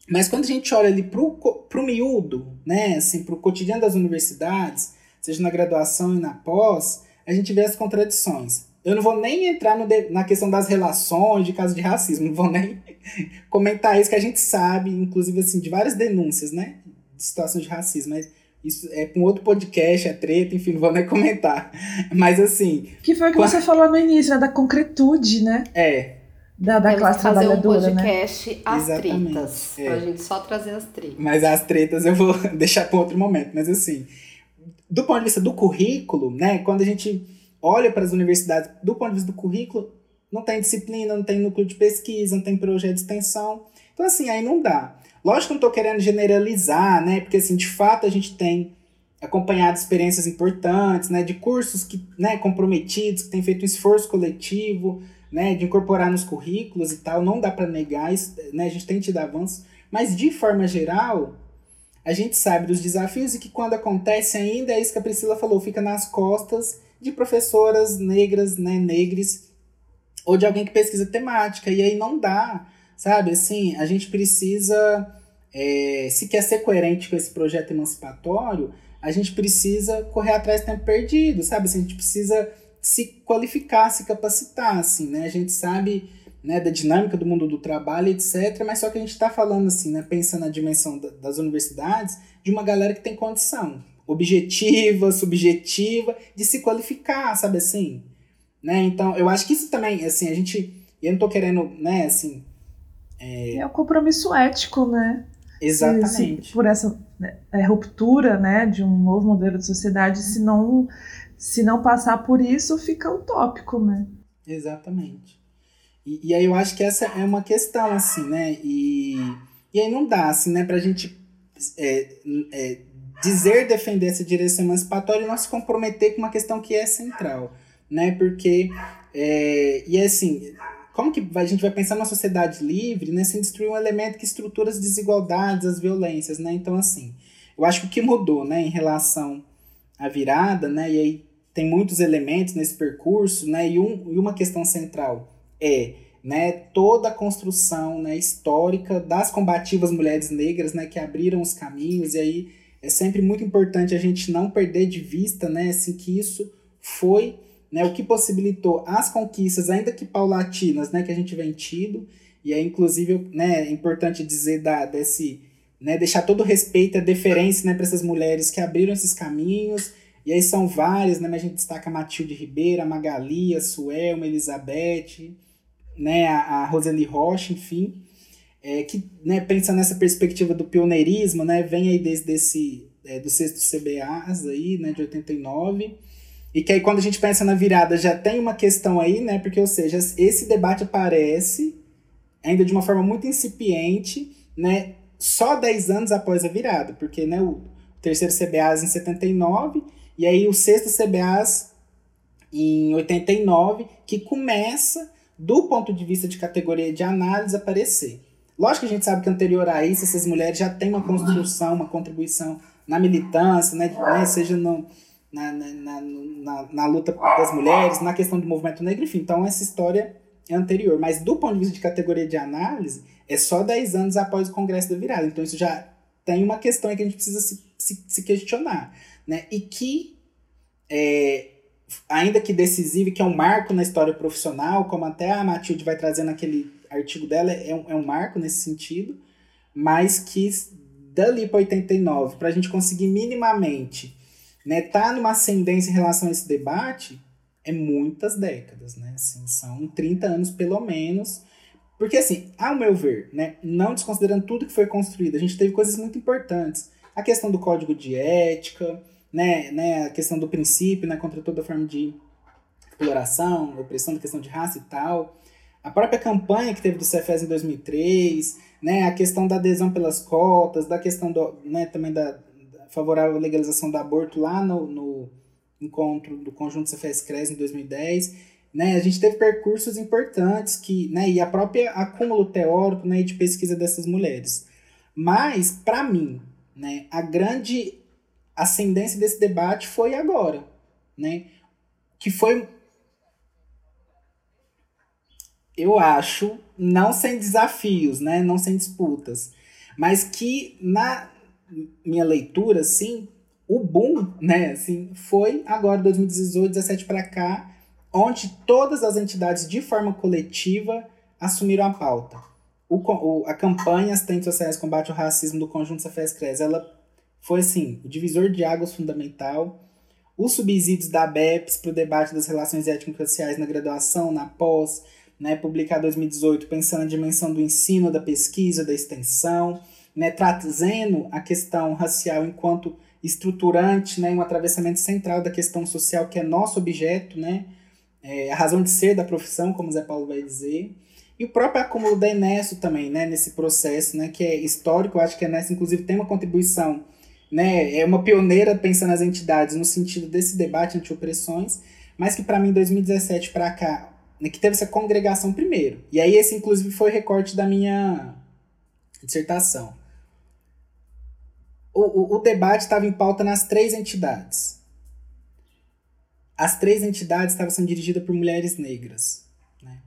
Mas quando a gente olha ali para o miúdo, né, assim, para o cotidiano das universidades, seja na graduação e na pós, a gente vê as contradições. Eu não vou nem entrar de, na questão das relações, de casos de racismo, não vou nem comentar isso, que a gente sabe, inclusive, assim, de várias denúncias, né? De situações de racismo, mas isso é com outro podcast, é treta, enfim, não vou nem comentar. Mas, assim... Que foi o que quando... você falou no início, né? Da concretude, né? É. Da, da classe fazer trabalhadora, um podcast né? as Exatamente, tretas, é. pra gente só trazer as tretas. Mas as tretas eu vou deixar para outro momento, mas assim, do ponto de vista do currículo, né, quando a gente olha para as universidades do ponto de vista do currículo, não tem disciplina, não tem núcleo de pesquisa, não tem projeto de extensão. Então, assim, aí não dá. Lógico que não estou querendo generalizar, né? Porque, assim, de fato, a gente tem acompanhado experiências importantes, né? De cursos que, né, comprometidos, que têm feito um esforço coletivo, né? De incorporar nos currículos e tal. Não dá para negar isso, né? A gente tem tido avanços. Mas, de forma geral, a gente sabe dos desafios e que quando acontece ainda, é isso que a Priscila falou, fica nas costas de professoras negras, né, negres, ou de alguém que pesquisa temática. E aí não dá, sabe? Assim, a gente precisa, é, se quer ser coerente com esse projeto emancipatório, a gente precisa correr atrás do tempo perdido, sabe? Assim, a gente precisa se qualificar, se capacitar, assim, né? A gente sabe né, da dinâmica do mundo do trabalho, etc. Mas só que a gente está falando assim, né, pensa na dimensão da, das universidades, de uma galera que tem condição objetiva, subjetiva, de se qualificar, sabe assim? Né? Então, eu acho que isso também, assim, a gente. Eu não tô querendo, né, assim. É, é um compromisso ético, né? Exatamente. Se, se, por essa né, é, ruptura, né, de um novo modelo de sociedade, se não, se não passar por isso, fica utópico, né? Exatamente. E, e aí eu acho que essa é uma questão, assim, né? E, e aí não dá, assim, né, pra gente é, é, dizer defender essa direção emancipatória e não se comprometer com uma questão que é central, né? Porque, é, e é assim, como que a gente vai pensar numa sociedade livre, né, sem destruir um elemento que estrutura as desigualdades, as violências, né? Então, assim, eu acho que o que mudou, né, em relação à virada, né, e aí tem muitos elementos nesse percurso, né, e, um, e uma questão central é né, toda a construção né, histórica das combativas mulheres negras né, que abriram os caminhos, e aí é sempre muito importante a gente não perder de vista né, assim, que isso foi né, o que possibilitou as conquistas, ainda que paulatinas, né, que a gente vem tido, e é inclusive né, é importante dizer da, desse, né, deixar todo o respeito e a deferência né, para essas mulheres que abriram esses caminhos, e aí são várias, né, mas a gente destaca a Matilde Ribeira, a Magali, a Suelma, a Elizabeth, né, a, a Roseli Rocha, enfim, é, que né, pensa nessa perspectiva do pioneirismo, né, vem aí desde esse, é, do sexto CBAs aí, né, de 89, e que aí quando a gente pensa na virada já tem uma questão aí, né, porque, ou seja, esse debate aparece ainda de uma forma muito incipiente, né, só 10 anos após a virada, porque, né, o terceiro CBAs em 79, e aí o sexto CBAs em 89, que começa do ponto de vista de categoria de análise, aparecer. Lógico que a gente sabe que anterior a isso, essas mulheres já têm uma construção, uma contribuição na militância, né, né? Seja no, na, na, na, na, luta das mulheres, na questão do movimento negro, enfim. Então, essa história é anterior. Mas do ponto de vista de categoria de análise, é só 10 anos após o Congresso da Virada. Então, isso já tem uma questão aí que a gente precisa se, se, se questionar. Né? E que é, ainda que decisivo, que é um marco na história profissional, como até a Matilde vai trazer naquele artigo dela, é um, é um marco nesse sentido, mas que dali para 89, para a gente conseguir minimamente né, tá numa ascendência em relação a esse debate, é muitas décadas, né? Assim, são 30 anos pelo menos. Porque, assim, ao meu ver, né, não desconsiderando tudo que foi construído, a gente teve coisas muito importantes. A questão do código de ética, né, né, a questão do princípio, né, contra toda forma de exploração, opressão, da questão de raça e tal. A própria campanha que teve do Cefes em 2003, né, a questão da adesão pelas cotas, da questão do, né, também da, favorável legalização do aborto lá no, no encontro do conjunto Cefes Cres em 2010, né, a gente teve percursos importantes que, né, e a própria acúmulo teórico, né, de pesquisa dessas mulheres. Mas para mim, né, a grande ascendência desse debate foi agora, né? Que foi eu acho, não sem desafios, né? Não sem disputas, mas que na minha leitura, sim, o boom, né, assim, foi agora 2018, 17 para cá, onde todas as entidades de forma coletiva assumiram a pauta. O, o, a campanha Assistentes Sociais Combate ao Racismo do Conjunto Cefés Cres, ela foi assim, o divisor de águas fundamental, os subsídios da BEPS para o debate das relações étnico-raciais na graduação, na pós, né, publicado em 2018, pensando na dimensão do ensino, da pesquisa, da extensão, né, trazendo a questão racial enquanto estruturante, né, um atravessamento central da questão social que é nosso objeto, né, é, a razão de ser da profissão, como o Zé Paulo vai dizer, e o próprio acúmulo da Enesso também, né, nesse processo, né, que é histórico, eu acho que a Enesso, inclusive, tem uma contribuição né, é uma pioneira pensando nas entidades no sentido desse debate anti-opressões, mas que para mim, 2017 para cá, né, que teve essa congregação primeiro. E aí esse, inclusive, foi recorte da minha dissertação. O, o, debate estava em pauta nas três entidades. As três entidades estavam sendo dirigidas por mulheres negras. Né?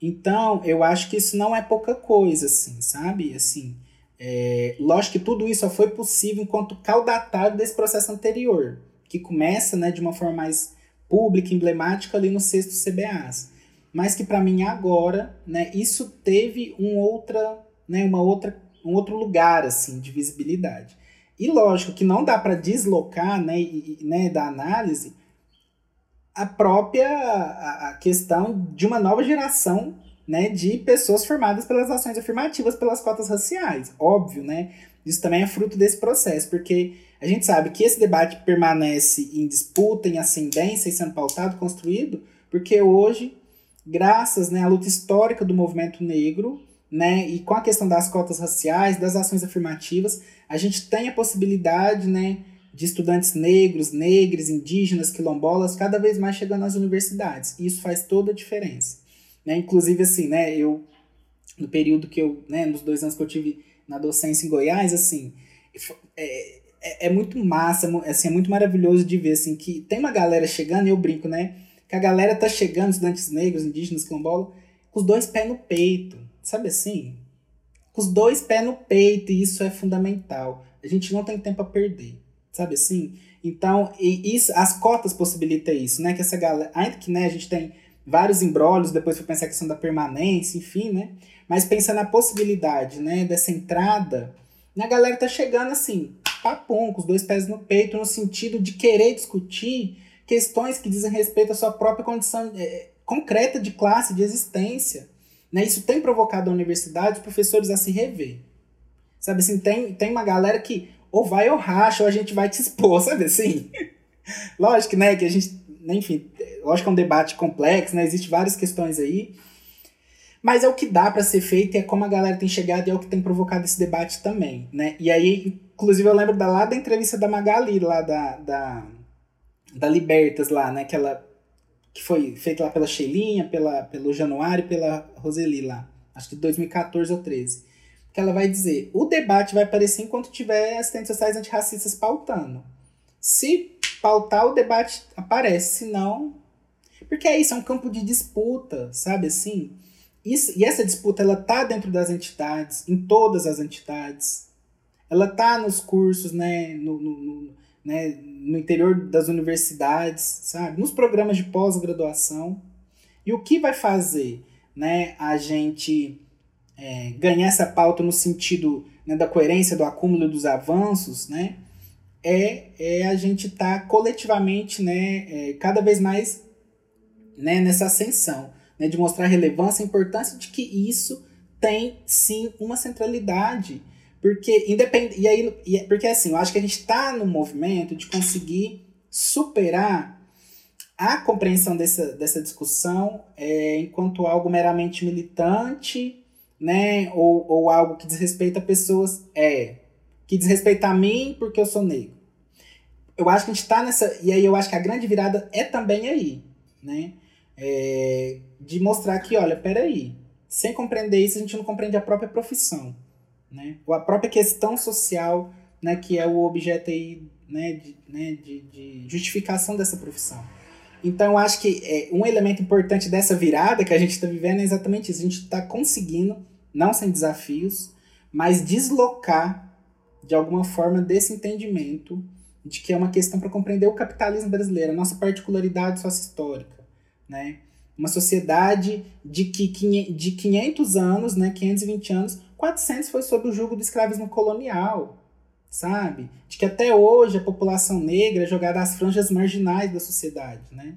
Então, eu acho que isso não é pouca coisa, assim, sabe? Assim, É, lógico que tudo isso só foi possível enquanto caudatário desse processo anterior, que começa né, de uma forma mais pública, emblemática ali no sexto CBAs. Mas que para mim agora, né, isso teve um outra, né, uma outra, um outro lugar assim de visibilidade. E lógico que não dá para deslocar né, e, né, da análise a própria a, a questão de uma nova geração né, de pessoas formadas pelas ações afirmativas, pelas cotas raciais. Óbvio, né? Isso também é fruto desse processo, porque a gente sabe que esse debate permanece em disputa, em ascendência e sendo pautado, construído, porque hoje, graças né, à luta histórica do movimento negro, né, e com a questão das cotas raciais, das ações afirmativas, a gente tem a possibilidade, né, de estudantes negros, negras, indígenas, quilombolas, cada vez mais chegando às universidades. E isso faz toda a diferença. Né? Inclusive, assim, né, eu, no período que eu, né, nos dois anos que eu tive na docência em Goiás, assim, é, é, é muito massa, assim, é muito maravilhoso de ver, assim, que tem uma galera chegando, e eu brinco, né, que a galera tá chegando, estudantes negros, indígenas, quilombolas, com os dois pés no peito, sabe assim? Com os dois pés no peito, e isso é fundamental. A gente não tem tempo a perder, sabe assim? Então, isso, as cotas possibilitam isso, né? Que essa galera, ainda que né, a gente tem vários embrólios, depois foi pensar a questão da permanência, enfim, né? Mas pensa na possibilidade, né, dessa entrada, a galera tá chegando assim, papum, com os dois pés no peito, no sentido de querer discutir questões que dizem respeito à sua própria condição é, concreta de classe, de existência. Né? Isso tem provocado a universidade, os professores a se rever. Sabe assim, tem, tem uma galera que ou vai ou racha, ou a gente vai te expor, sabe assim? Lógico, né, que a gente, enfim, lógico que é um debate complexo, né? Existem várias questões aí. Mas é o que dá para ser feito e é como a galera tem chegado e é o que tem provocado esse debate também, né? E aí, inclusive, eu lembro da, lá da entrevista da Magali, lá da, da, da Libertas, lá, né? Que, ela, que foi feita lá pela Sheilinha, pela, pelo Januário e pela Roseli lá. Acho que 2014 ou 13. Que ela vai dizer, o debate vai aparecer enquanto tiver assistentes sociais antirracistas pautando. Se pautar, o debate aparece, se não, porque é isso, é um campo de disputa, sabe assim? Isso, e essa disputa, ela tá dentro das entidades, em todas as entidades. Ela tá nos cursos, né, no, no, no né, no interior das universidades, sabe? Nos programas de pós-graduação. E o que vai fazer né, a gente é, ganhar essa pauta no sentido né, da coerência, do acúmulo dos avanços, né? É, é a gente estar tá coletivamente, né, é, cada vez mais né, nessa ascensão, né, de mostrar relevância, a importância de que isso tem sim uma centralidade. Porque independe, e aí, e, é, porque assim, eu acho que a gente está no movimento de conseguir superar a compreensão dessa, dessa discussão é, enquanto algo meramente militante, né, ou, ou algo que desrespeita pessoas, é, que desrespeita a mim porque eu sou negro. Eu acho que a gente está nessa, e aí eu acho que a grande virada é também aí, né, é, de mostrar que, olha, peraí, sem compreender isso, a gente não compreende a própria profissão, né? A própria questão social, né, que é o objeto aí, né, de, né, de, de justificação dessa profissão. Então, eu acho que é, um elemento importante dessa virada que a gente está vivendo é exatamente isso. A gente está conseguindo, não sem desafios, mas deslocar de alguma forma desse entendimento de que é uma questão para compreender o capitalismo brasileiro, a nossa particularidade sócio-histórica né? Uma sociedade de que de 500 anos, né, 520 anos, 400 foi sob o jugo do escravismo colonial, sabe? De que até hoje a população negra é jogada às franjas marginais da sociedade, né?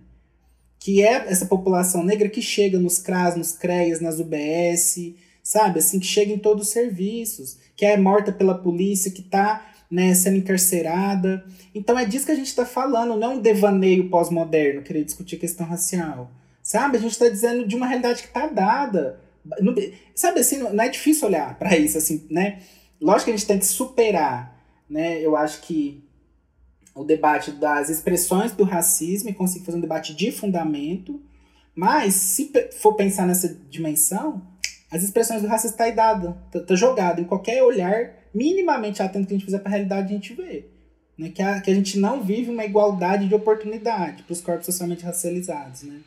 Que é essa população negra que chega nos CRAS, nos CREAS, nas UBS, sabe? Assim, que chega em todos os serviços, que é morta pela polícia, que está né, sendo encarcerada. Então é disso que a gente está falando, não é um devaneio pós-moderno, querer discutir questão racial. Sabe? A gente está dizendo de uma realidade que está dada. Sabe assim, não é difícil olhar para isso, assim, né? Lógico que a gente tem que superar, né? Eu acho que o debate das expressões do racismo e conseguir fazer um debate de fundamento, mas se for pensar nessa dimensão, as expressões do racismo estão tá dada, tá, tá jogado em qualquer olhar minimamente atento que a gente fizer para a realidade, a gente vê. Né? Que, a, que a gente não vive uma igualdade de oportunidade para os corpos socialmente racializados. Né?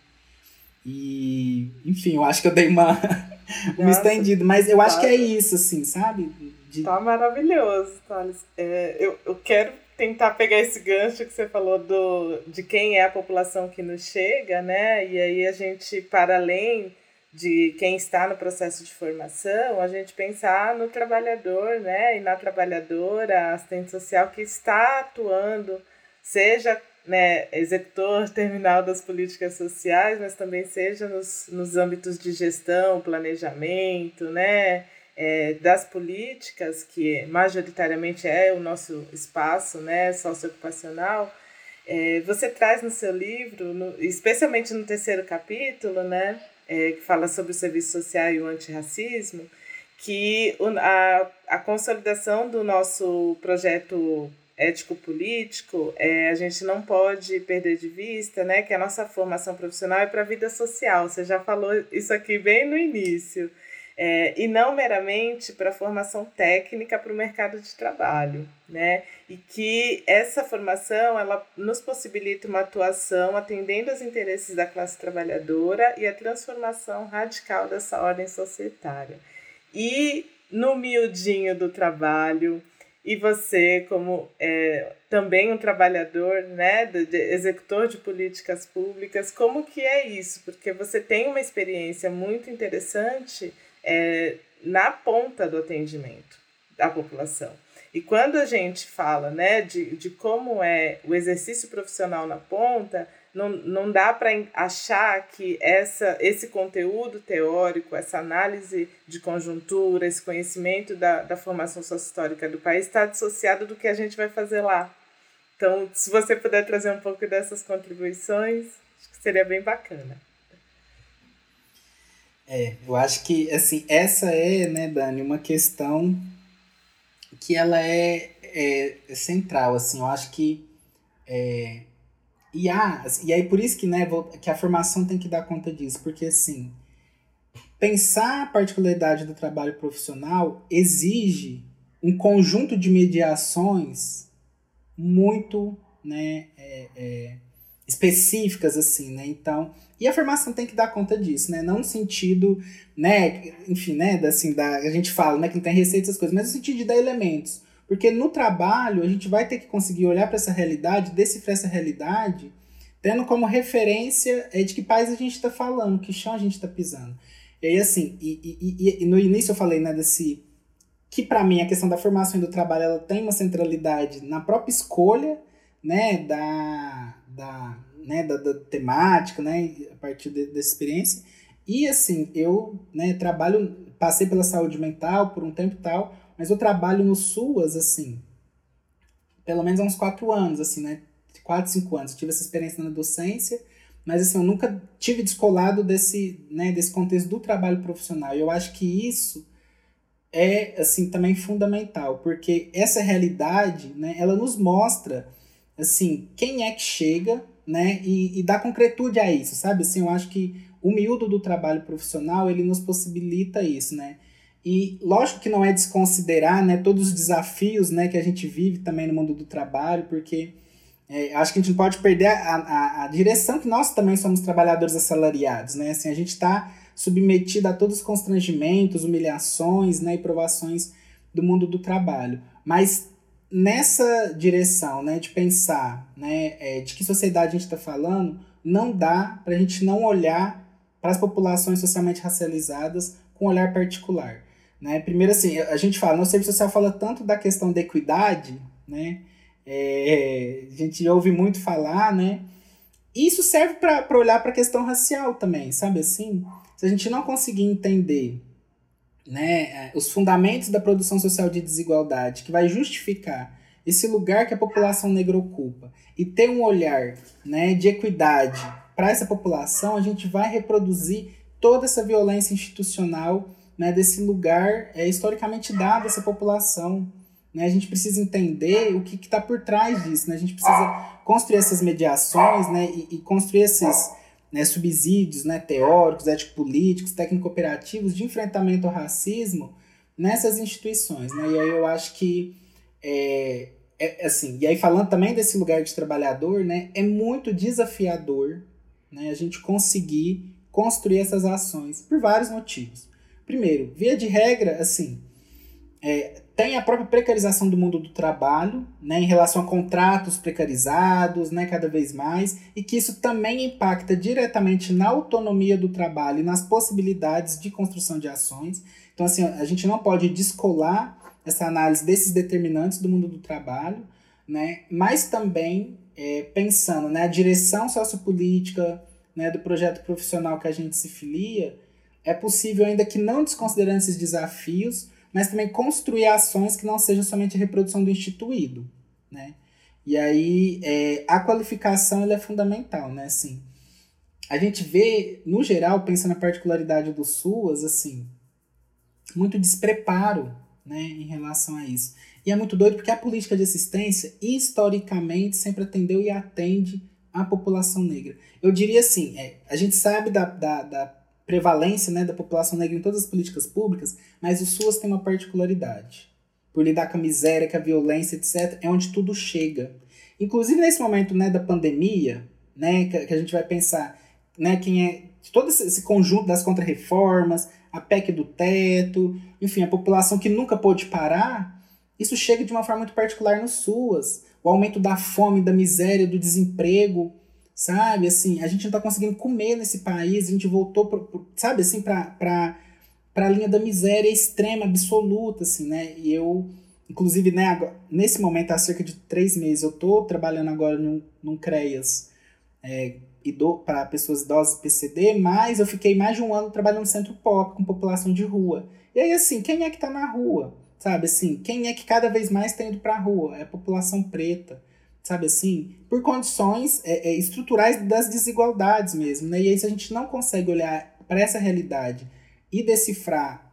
E, enfim, eu acho que eu dei uma, uma estendida, mas eu acho que é isso, assim, sabe? De... Tá maravilhoso, Thales. É, eu, eu quero tentar pegar esse gancho que você falou do, de quem é a população que nos chega, né? E aí a gente, para além de quem está no processo de formação, a gente pensar no trabalhador, né? E na trabalhadora, assistente social que está atuando, seja né, executor terminal das políticas sociais, mas também seja nos, nos âmbitos de gestão, planejamento, né? é, das políticas, que majoritariamente é o nosso espaço né, socioocupacional, é, você traz no seu livro, no, especialmente no terceiro capítulo, né, é, que fala sobre o serviço social e o antirracismo, que a, a consolidação do nosso projeto ético-político, é, a gente não pode perder de vista né, que a nossa formação profissional é para a vida social. Você já falou isso aqui bem no início é, e não meramente para formação técnica para o mercado de trabalho, né? E que essa formação ela nos possibilita uma atuação atendendo aos interesses da classe trabalhadora e a transformação radical dessa ordem societária. E no miudinho do trabalho, e você, como é, também um trabalhador, né, de, de, executor de políticas públicas, como que é isso? Porque você tem uma experiência muito interessante é, na ponta do atendimento da população. E quando a gente fala né, de, de como é o exercício profissional na ponta, não, não dá para achar que essa, esse conteúdo teórico, essa análise de conjuntura, esse conhecimento da, da formação sociohistórica do país está dissociado do que a gente vai fazer lá. Então, se você puder trazer um pouco dessas contribuições, acho que seria bem bacana. É, eu acho que, assim, essa é, né, Dani, uma questão que ela é, é, é central, assim, eu acho que é, e, há, assim, e aí por isso que, né, que a formação tem que dar conta disso, porque, assim, pensar a particularidade do trabalho profissional exige um conjunto de mediações muito, né, é, é, específicas, assim, né, então e a formação tem que dar conta disso, né? Não no sentido, né, enfim, né, assim, da, a gente fala, né, que não tem receita essas coisas, mas no sentido de dar elementos. Porque no trabalho a gente vai ter que conseguir olhar para essa realidade, decifrar essa realidade, tendo como referência é, de que país a gente está falando, que chão a gente está pisando. E aí, assim, e, e, e, no início eu falei, né, desse. Que para mim a questão da formação e do trabalho ela tem uma centralidade na própria escolha, né, da, da né, da, da temática, né, a partir de, dessa experiência. E assim, eu né, trabalho, passei pela saúde mental por um tempo e tal, mas eu trabalho no SUAS, assim, pelo menos há uns quatro anos, assim, né, quatro, cinco anos. Eu tive essa experiência na docência, mas assim, eu nunca tive descolado desse, né, desse contexto do trabalho profissional. E eu acho que isso é, assim, também fundamental, porque essa realidade, né, ela nos mostra, assim, quem é que chega né? E, e dar concretude a isso, sabe? Assim, eu acho que o miúdo do trabalho profissional, ele nos possibilita isso, né? E lógico que não é desconsiderar, né, todos os desafios, né, que a gente vive também no mundo do trabalho, porque é, acho que a gente não pode perder a, a, a, direção que nós também somos trabalhadores assalariados, né? Assim, a gente está submetido a todos os constrangimentos, humilhações, né, e provações do mundo do trabalho. Mas nessa direção, né, de pensar, né, é, de que sociedade a gente está falando, não dá para a gente não olhar para as populações socialmente racializadas com um olhar particular. Né? Primeiro, assim, a gente fala, no serviço social fala tanto da questão da equidade, né? É, a gente ouve muito falar, né? Isso serve para olhar para a questão racial também, sabe assim? Se a gente não conseguir entender né, é, os fundamentos da produção social de desigualdade, que vai justificar esse lugar que a população negra ocupa e ter um olhar né, de equidade para essa população, a gente vai reproduzir toda essa violência institucional né, desse lugar é, historicamente dado a essa população. Né? A gente precisa entender o que está por trás disso. Né? A gente precisa construir essas mediações né, e, e construir esses né, subsídios né, teóricos, ético-políticos, técnico-operativos de enfrentamento ao racismo nessas instituições. Né? E aí eu acho que, é, é, assim, e aí falando também desse lugar de trabalhador, né, é muito desafiador né, a gente conseguir construir essas ações por vários motivos. Primeiro, via de regra, assim, é, tem a própria precarização do mundo do trabalho, né, em relação a contratos precarizados, né, cada vez mais, e que isso também impacta diretamente na autonomia do trabalho e nas possibilidades de construção de ações. Então, assim, a gente não pode descolar essa análise desses determinantes do mundo do trabalho, né, mas também é, pensando na né, direção sociopolítica né, do projeto profissional que a gente se filia, é possível, ainda que não desconsiderando esses desafios, mas também construir ações que não sejam somente a reprodução do instituído, né? E aí, é, a qualificação ela é fundamental, né? Assim, a gente vê, no geral, pensando na particularidade do SUAS, assim, muito despreparo né, em relação a isso. E é muito doido porque a política de assistência, historicamente, sempre atendeu e atende a população negra. Eu diria assim, é, a gente sabe da, da, da prevalência né, da população negra em todas as políticas públicas, mas o SUAS tem uma particularidade. Por lidar com a miséria, com a violência, etc., é onde tudo chega. Inclusive nesse momento né, da pandemia, né, que, a gente vai pensar né, quem é todo esse conjunto das contrarreformas, a PEC do teto, enfim, a população que nunca pôde parar, isso chega de uma forma muito particular no SUAS. O aumento da fome, da miséria, do desemprego, sabe? Assim, a gente não tá conseguindo comer nesse país, a gente voltou, pro, pro, sabe, assim, pra, pra, pra linha da miséria extrema, absoluta, assim, né? E eu, inclusive, né, agora, nesse momento, há cerca de três meses, eu tô trabalhando agora num, num CREAS é, para pessoas idosas PCD, mas eu fiquei mais de um ano trabalhando no centro pop, com população de rua. E aí, assim, quem é que tá na rua? Sabe, assim, quem é que cada vez mais tá indo pra rua? É a população preta sabe assim, por condições é, é, estruturais das desigualdades mesmo, né? E aí se a gente não consegue olhar para essa realidade e decifrar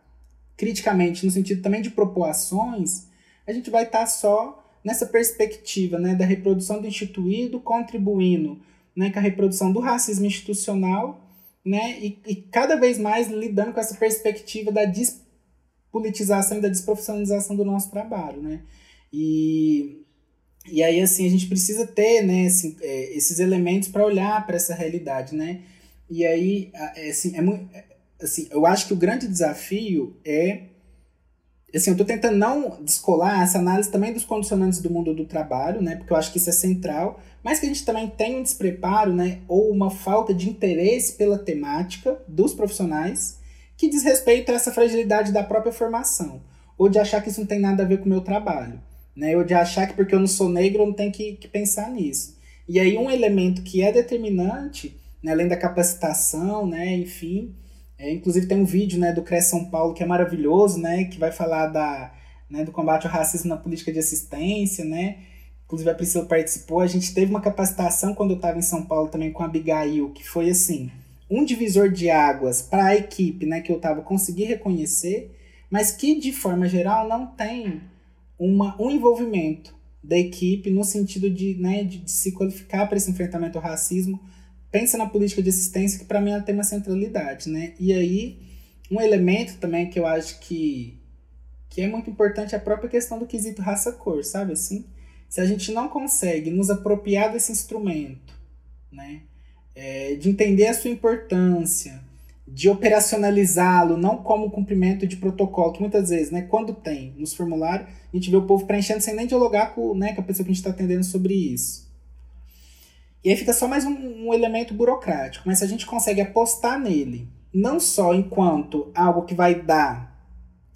criticamente no sentido também de ações, a gente vai estar tá só nessa perspectiva, né, da reprodução do instituído contribuindo, né, com a reprodução do racismo institucional, né, e, e cada vez mais lidando com essa perspectiva da despolitização e da desprofissionalização do nosso trabalho, né? E e aí, assim, a gente precisa ter, né, assim, esses elementos para olhar para essa realidade, né? E aí, é, assim, é muito, é, assim, eu acho que o grande desafio é, assim, eu estou tentando não descolar essa análise também dos condicionantes do mundo do trabalho, né? Porque eu acho que isso é central, mas que a gente também tem um despreparo, né, ou uma falta de interesse pela temática dos profissionais que diz respeito a essa fragilidade da própria formação, ou de achar que isso não tem nada a ver com o meu trabalho né? Eu de achar que porque eu não sou negro eu não tenho que, que pensar nisso. E aí um elemento que é determinante, né, além da capacitação, né, enfim, é, inclusive tem um vídeo, né, do CRES São Paulo que é maravilhoso, né, que vai falar da, né, do combate ao racismo na política de assistência, né, inclusive a Priscila participou, a gente teve uma capacitação quando eu estava em São Paulo também com a Abigail, que foi assim, um divisor de águas para a equipe, né, que eu estava conseguir reconhecer, mas que de forma geral não tem uma, um envolvimento da equipe no sentido de, né, de, de se qualificar para esse enfrentamento ao racismo. Pensa na política de assistência, que para mim ela tem uma centralidade. Né? E aí, um elemento também que eu acho que, que é muito importante é a própria questão do quesito raça-cor, sabe assim? Se a gente não consegue nos apropriar desse instrumento, né, é, de entender a sua importância, de operacionalizá-lo, não como cumprimento de protocolo, que muitas vezes, né, quando tem nos formulários, a gente vê o povo preenchendo sem nem dialogar com, né, com a pessoa que a gente está atendendo sobre isso. E aí fica só mais um, um, elemento burocrático, mas se a gente consegue apostar nele, não só enquanto algo que vai dar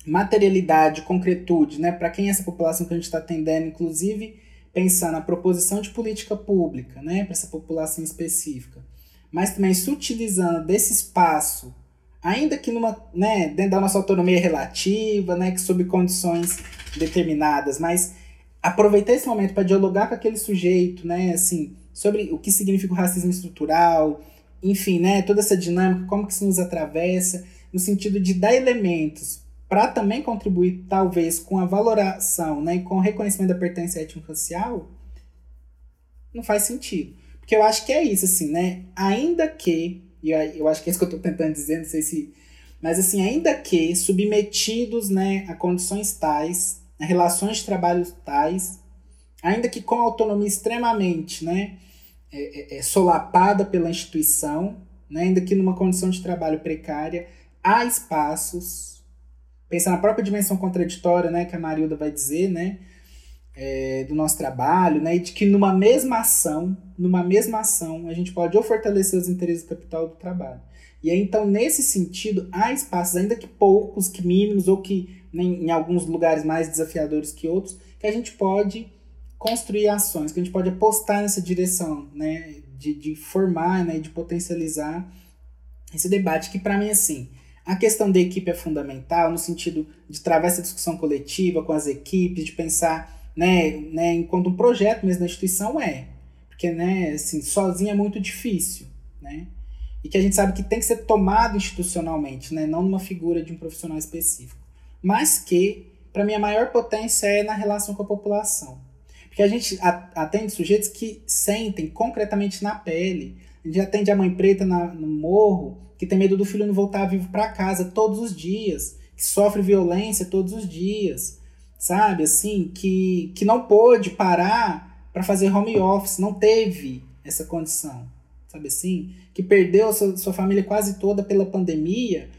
materialidade, concretude, né, para quem é essa população que a gente está atendendo, inclusive pensar na proposição de política pública, né, para essa população específica mas também se utilizando desse espaço, ainda que numa, né, dentro da nossa autonomia relativa, né, que sob condições determinadas, mas aproveitar esse momento para dialogar com aquele sujeito, né, assim, sobre o que significa o racismo estrutural, enfim, né, toda essa dinâmica, como que se nos atravessa, no sentido de dar elementos para também contribuir, talvez, com a valoração, né, e com o reconhecimento da pertença étnico-racial, não faz sentido. Porque eu acho que é isso, assim, né? Ainda que, e eu acho que é isso que eu estou tentando dizer, não sei se. Mas assim, ainda que submetidos né, a condições tais, a relações de trabalho tais, ainda que com autonomia extremamente né, é, é, é, solapada pela instituição, né, ainda que numa condição de trabalho precária, há espaços pensar na própria dimensão contraditória, né, que a Marilda vai dizer, né, é, do nosso trabalho, né, e de que numa mesma ação, numa mesma ação, a gente pode ou fortalecer os interesses do capital do trabalho. E aí, então, nesse sentido, há espaços, ainda que poucos, que mínimos, ou que em, em alguns lugares mais desafiadores que outros, que a gente pode construir ações, que a gente pode apostar nessa direção, né, de, de formar, né, de potencializar esse debate, que para mim, assim, a questão da equipe é fundamental, no sentido de travar essa discussão coletiva com as equipes, de pensar né, né, enquanto um projeto mesmo da instituição é. Porque, né, assim, sozinho é muito difícil, né? E que a gente sabe que tem que ser tomado institucionalmente, né, não numa figura de um profissional específico. Mas que, para mim, a maior potência é na relação com a população. Porque a gente atende sujeitos que sentem concretamente na pele. A gente atende a mãe preta na, no morro, que tem medo do filho não voltar vivo para casa todos os dias, que sofre violência todos os dias sabe? Assim, que, que não pôde parar para fazer home office, não teve essa condição, sabe assim? Que perdeu sua, sua família quase toda pela pandemia,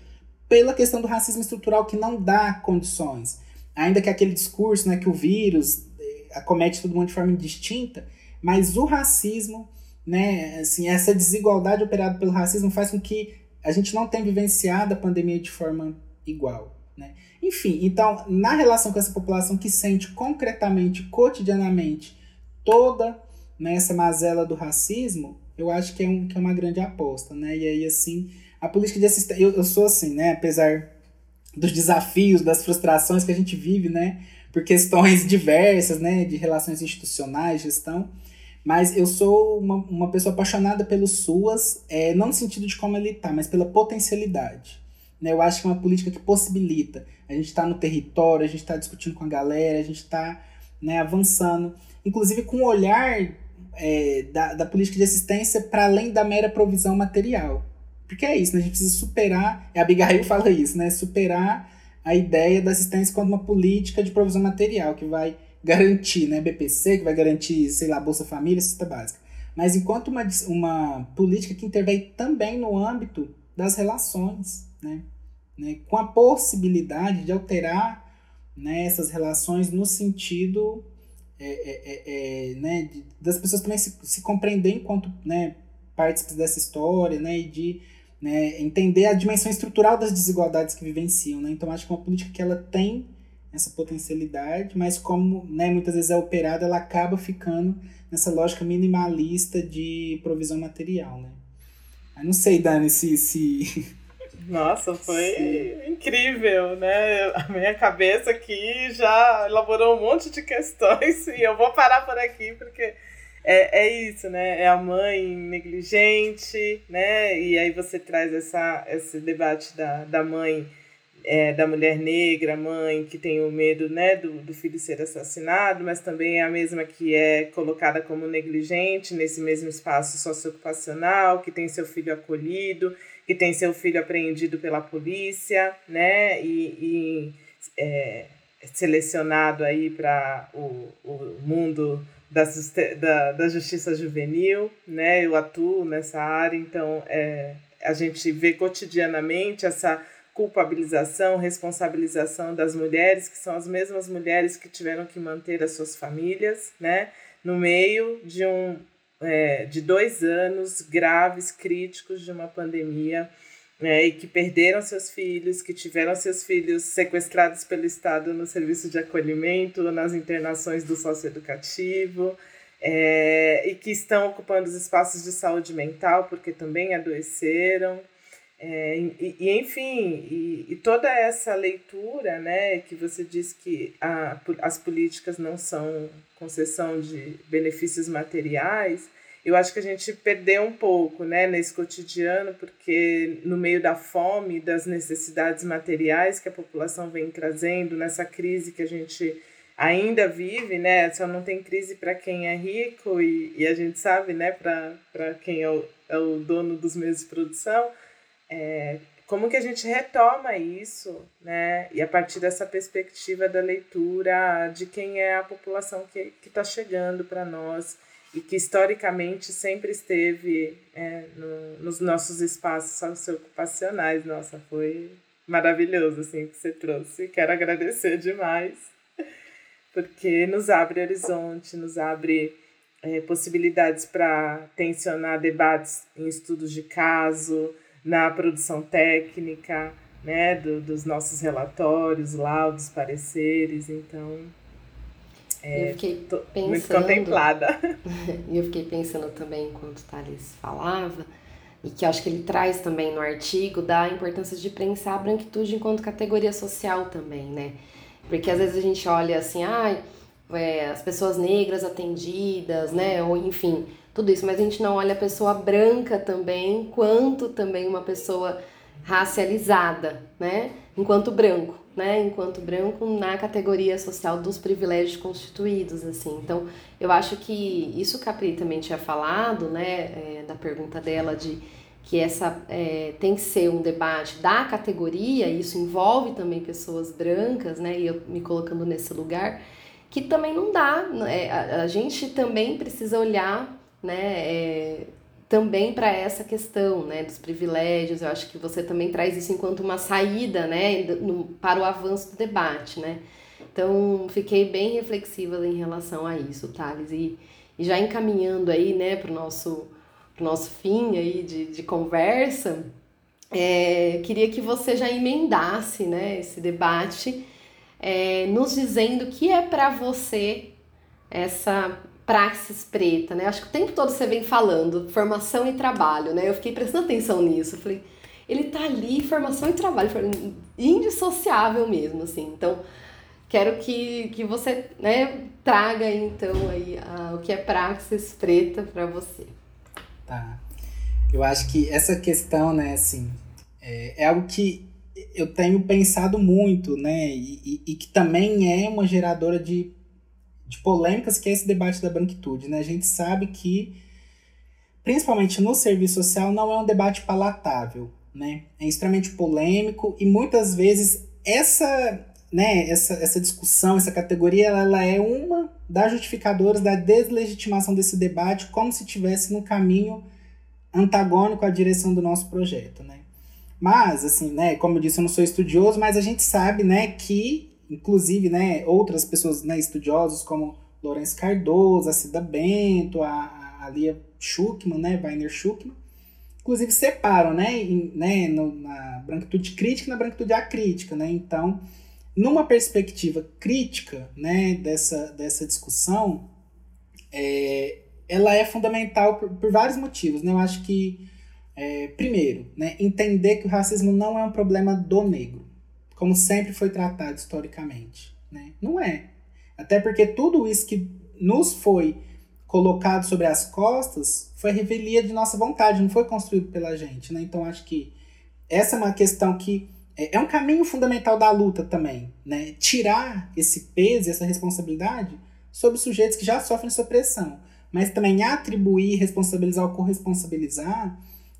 pela questão do racismo estrutural que não dá condições. Ainda que aquele discurso, né, que o vírus eh, acomete todo mundo de forma indistinta, mas o racismo, né, assim, essa desigualdade operada pelo racismo faz com que a gente não tenha vivenciado a pandemia de forma igual? Enfim, então, na relação com essa população que sente concretamente, cotidianamente, toda né, essa mazela do racismo, eu acho que é, um, que é uma grande aposta, né? E aí, assim, a política de assistência... Eu, eu sou assim, né? Apesar dos desafios, das frustrações que a gente vive, né? Por questões diversas, né? De relações institucionais, gestão. Mas eu sou uma, uma pessoa apaixonada pelos SUAS, é, não no sentido de como ele está, mas pela potencialidade. Né? Eu acho que é uma política que possibilita a gente está no território, a gente está discutindo com a galera, a gente está né, avançando, inclusive com o olhar é, da, da política de assistência para além da mera provisão material. Porque é isso, né? a gente precisa superar, a Abigail fala isso, né? superar a ideia da assistência como uma política de provisão material, que vai garantir, né, BPC, que vai garantir, sei lá, Bolsa Família, cesta básica. Mas enquanto uma, uma política que intervém também no âmbito das relações, né? Né, com a possibilidade de alterar né, essas relações no sentido é, é, é, é, né, de, das pessoas também se, se compreender enquanto né, partes dessa história né, e de né, entender a dimensão estrutural das desigualdades que vivenciam. Né? Então, acho que é uma política que ela tem essa potencialidade, mas como né, muitas vezes é operada, ela acaba ficando nessa lógica minimalista de provisão material. Né? Eu não sei, Dani, se, se nossa, foi Sim. incrível, né? A minha cabeça aqui já elaborou um monte de questões e eu vou parar por aqui porque é, é isso, né? É a mãe negligente, né? E aí você traz essa, esse debate da, da mãe, é, da mulher negra, mãe que tem o medo né, do, do filho ser assassinado, mas também é a mesma que é colocada como negligente nesse mesmo espaço socioocupacional, que tem seu filho acolhido que tem seu filho apreendido pela polícia, né? E, e é, selecionado aí para o, o mundo da, da, da justiça juvenil, né? Eu atuo nessa área, então é, a gente vê cotidianamente essa culpabilização, responsabilização das mulheres, que são as mesmas mulheres que tiveram que manter as suas famílias, né? No meio de um é, de dois anos graves, críticos de uma pandemia, né, e que perderam seus filhos, que tiveram seus filhos sequestrados pelo Estado no serviço de acolhimento, nas internações do socioeducativo, é, e que estão ocupando os espaços de saúde mental porque também adoeceram. É, e, e, enfim, e, e, toda essa leitura, né, que você diz que a, as políticas não são concessão de benefícios materiais, eu acho que a gente perdeu um pouco, né, nesse cotidiano, porque no meio da fome, das necessidades materiais que a população vem trazendo, nessa crise que a gente ainda vive, né, só não tem crise para quem é rico e, e a gente sabe, né, para quem é o, é o dono dos meios de produção, é, como que a gente retoma isso, né? E a partir dessa perspectiva da leitura de quem é a população que está chegando para nós e que historicamente sempre esteve é, no, nos nossos espaços socioocupacionais. Nossa, foi maravilhoso assim que você trouxe. Quero agradecer demais, porque nos abre horizonte, nos abre é, possibilidades para tensionar debates em estudos de caso, na produção técnica, né, do, dos nossos relatórios, laudos, pareceres. Então, é, eu fiquei pensando, muito contemplada. E eu fiquei pensando também enquanto o Thales falava, e que acho que ele traz também no artigo, da importância de pensar a branquitude enquanto categoria social também, né? Porque às vezes a gente olha assim, ah, é, as pessoas negras atendidas, né? Ou enfim, tudo isso, mas a gente não olha a pessoa branca também, quanto também uma pessoa racializada, né? Enquanto branco, né? Enquanto branco na categoria social dos privilégios constituídos, assim. Então, eu acho que isso que a Pri também tinha falado, né? É, da pergunta dela de que essa é, tem que ser um debate da categoria, isso envolve também pessoas brancas, né? E eu me colocando nesse lugar, que também não dá. É, a, a gente também precisa olhar, né? É, também para essa questão né, dos privilégios. Eu acho que você também traz isso enquanto uma saída né, no, para o avanço do debate. Né? Então, fiquei bem reflexiva em relação a isso, Thales. E, e já encaminhando aí né, para o nosso, pro nosso fim aí de, de conversa, é, queria que você já emendasse né, esse debate, é, nos dizendo que é para você essa praxis preta, né? Acho que o tempo todo você vem falando formação e trabalho, né? Eu fiquei prestando atenção nisso. falei, ele tá ali, formação e trabalho, indissociável mesmo, assim. Então, quero que, que você, né, traga então aí a, o que é praxis preta para você. Tá. Eu acho que essa questão, né, assim, é, é algo que eu tenho pensado muito, né, e, e, e que também é uma geradora de de polêmicas que é esse debate da branquitude. Né? A gente sabe que, principalmente no serviço social, não é um debate palatável. Né? É extremamente polêmico e muitas vezes essa, né, essa, essa discussão, essa categoria, ela, ela é uma das justificadoras da deslegitimação desse debate como se tivesse no caminho antagônico à direção do nosso projeto, né? Mas, assim, né, como eu disse, eu não sou estudioso, mas a gente sabe, né, que inclusive, né, outras pessoas né, estudiosos como Lourenço Cardoso, a Cida Bento, a, a Lia Schuckman, né, Weiner Schuckman, inclusive separam, né, em, né no, na branquitude crítica e na branquitude acrítica, né, então, numa perspectiva crítica, né, dessa, dessa discussão, é, ela é fundamental por, por vários motivos, né, eu acho que, é, primeiro, né, entender que o racismo não é um problema do negro, como sempre foi tratado historicamente. Né? Não é. Até porque tudo isso que nos foi colocado sobre as costas foi revelia de nossa vontade, não foi construído pela gente. Né? Então acho que essa é uma questão que é, é um caminho fundamental da luta também. Né? Tirar esse peso, essa responsabilidade sobre sujeitos que já sofrem essa opressão. Mas também atribuir, responsabilizar ou corresponsabilizar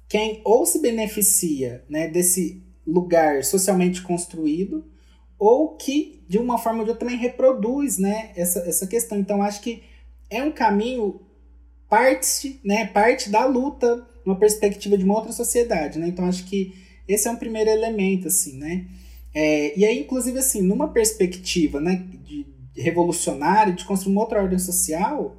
quem ou se beneficia né, desse lugar socialmente construído ou que de uma forma ou de outra também reproduz né, essa, essa questão. Então acho que é um caminho parte, né, parte da luta numa perspectiva de uma outra sociedade, né? Então acho que esse é um primeiro elemento assim, né? É, e aí inclusive assim, numa perspectiva, né, de, revolucionária, de construir uma outra ordem social,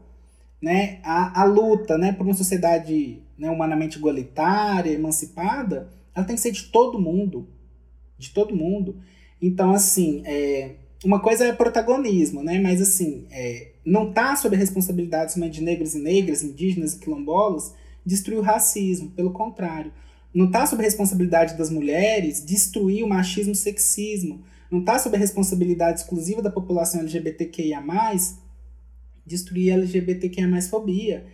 né, a, a luta, né, por uma sociedade né, humanamente igualitária, emancipada, ela tem que ser de todo mundo. De todo mundo. Então, assim, é, uma coisa é protagonismo, né? Mas, assim, é, não está sob a responsabilidade de negros e negras, indígenas e quilombolas, destruir o racismo. Pelo contrário. Não está sob a responsabilidade das mulheres destruir o machismo e o sexismo. Não está sob a responsabilidade exclusiva da população LGBTQIA+, destruir a LGBTQIA+, fobia.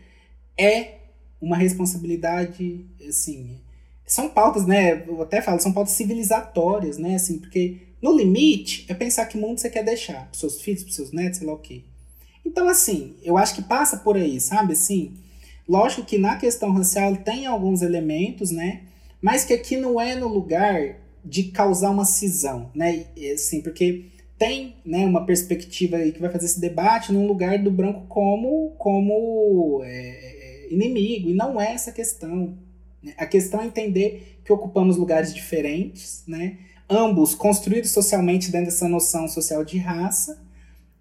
É uma responsabilidade, assim, são pautas, né? Eu até falo, são pautas civilizatórias, né? Assim, porque no limite é pensar que mundo você quer deixar pros seus filhos, pros seus netos, sei lá o quê. Então, assim, eu acho que passa por aí, sabe? Assim, lógico que na questão racial tem alguns elementos, né? Mas que aqui não é no lugar de causar uma cisão, né? Assim, porque tem né, uma perspectiva aí que vai fazer esse debate num lugar do branco como, como é, é inimigo, e não é essa questão? A questão é entender que ocupamos lugares diferentes, né? ambos construídos socialmente dentro dessa noção social de raça,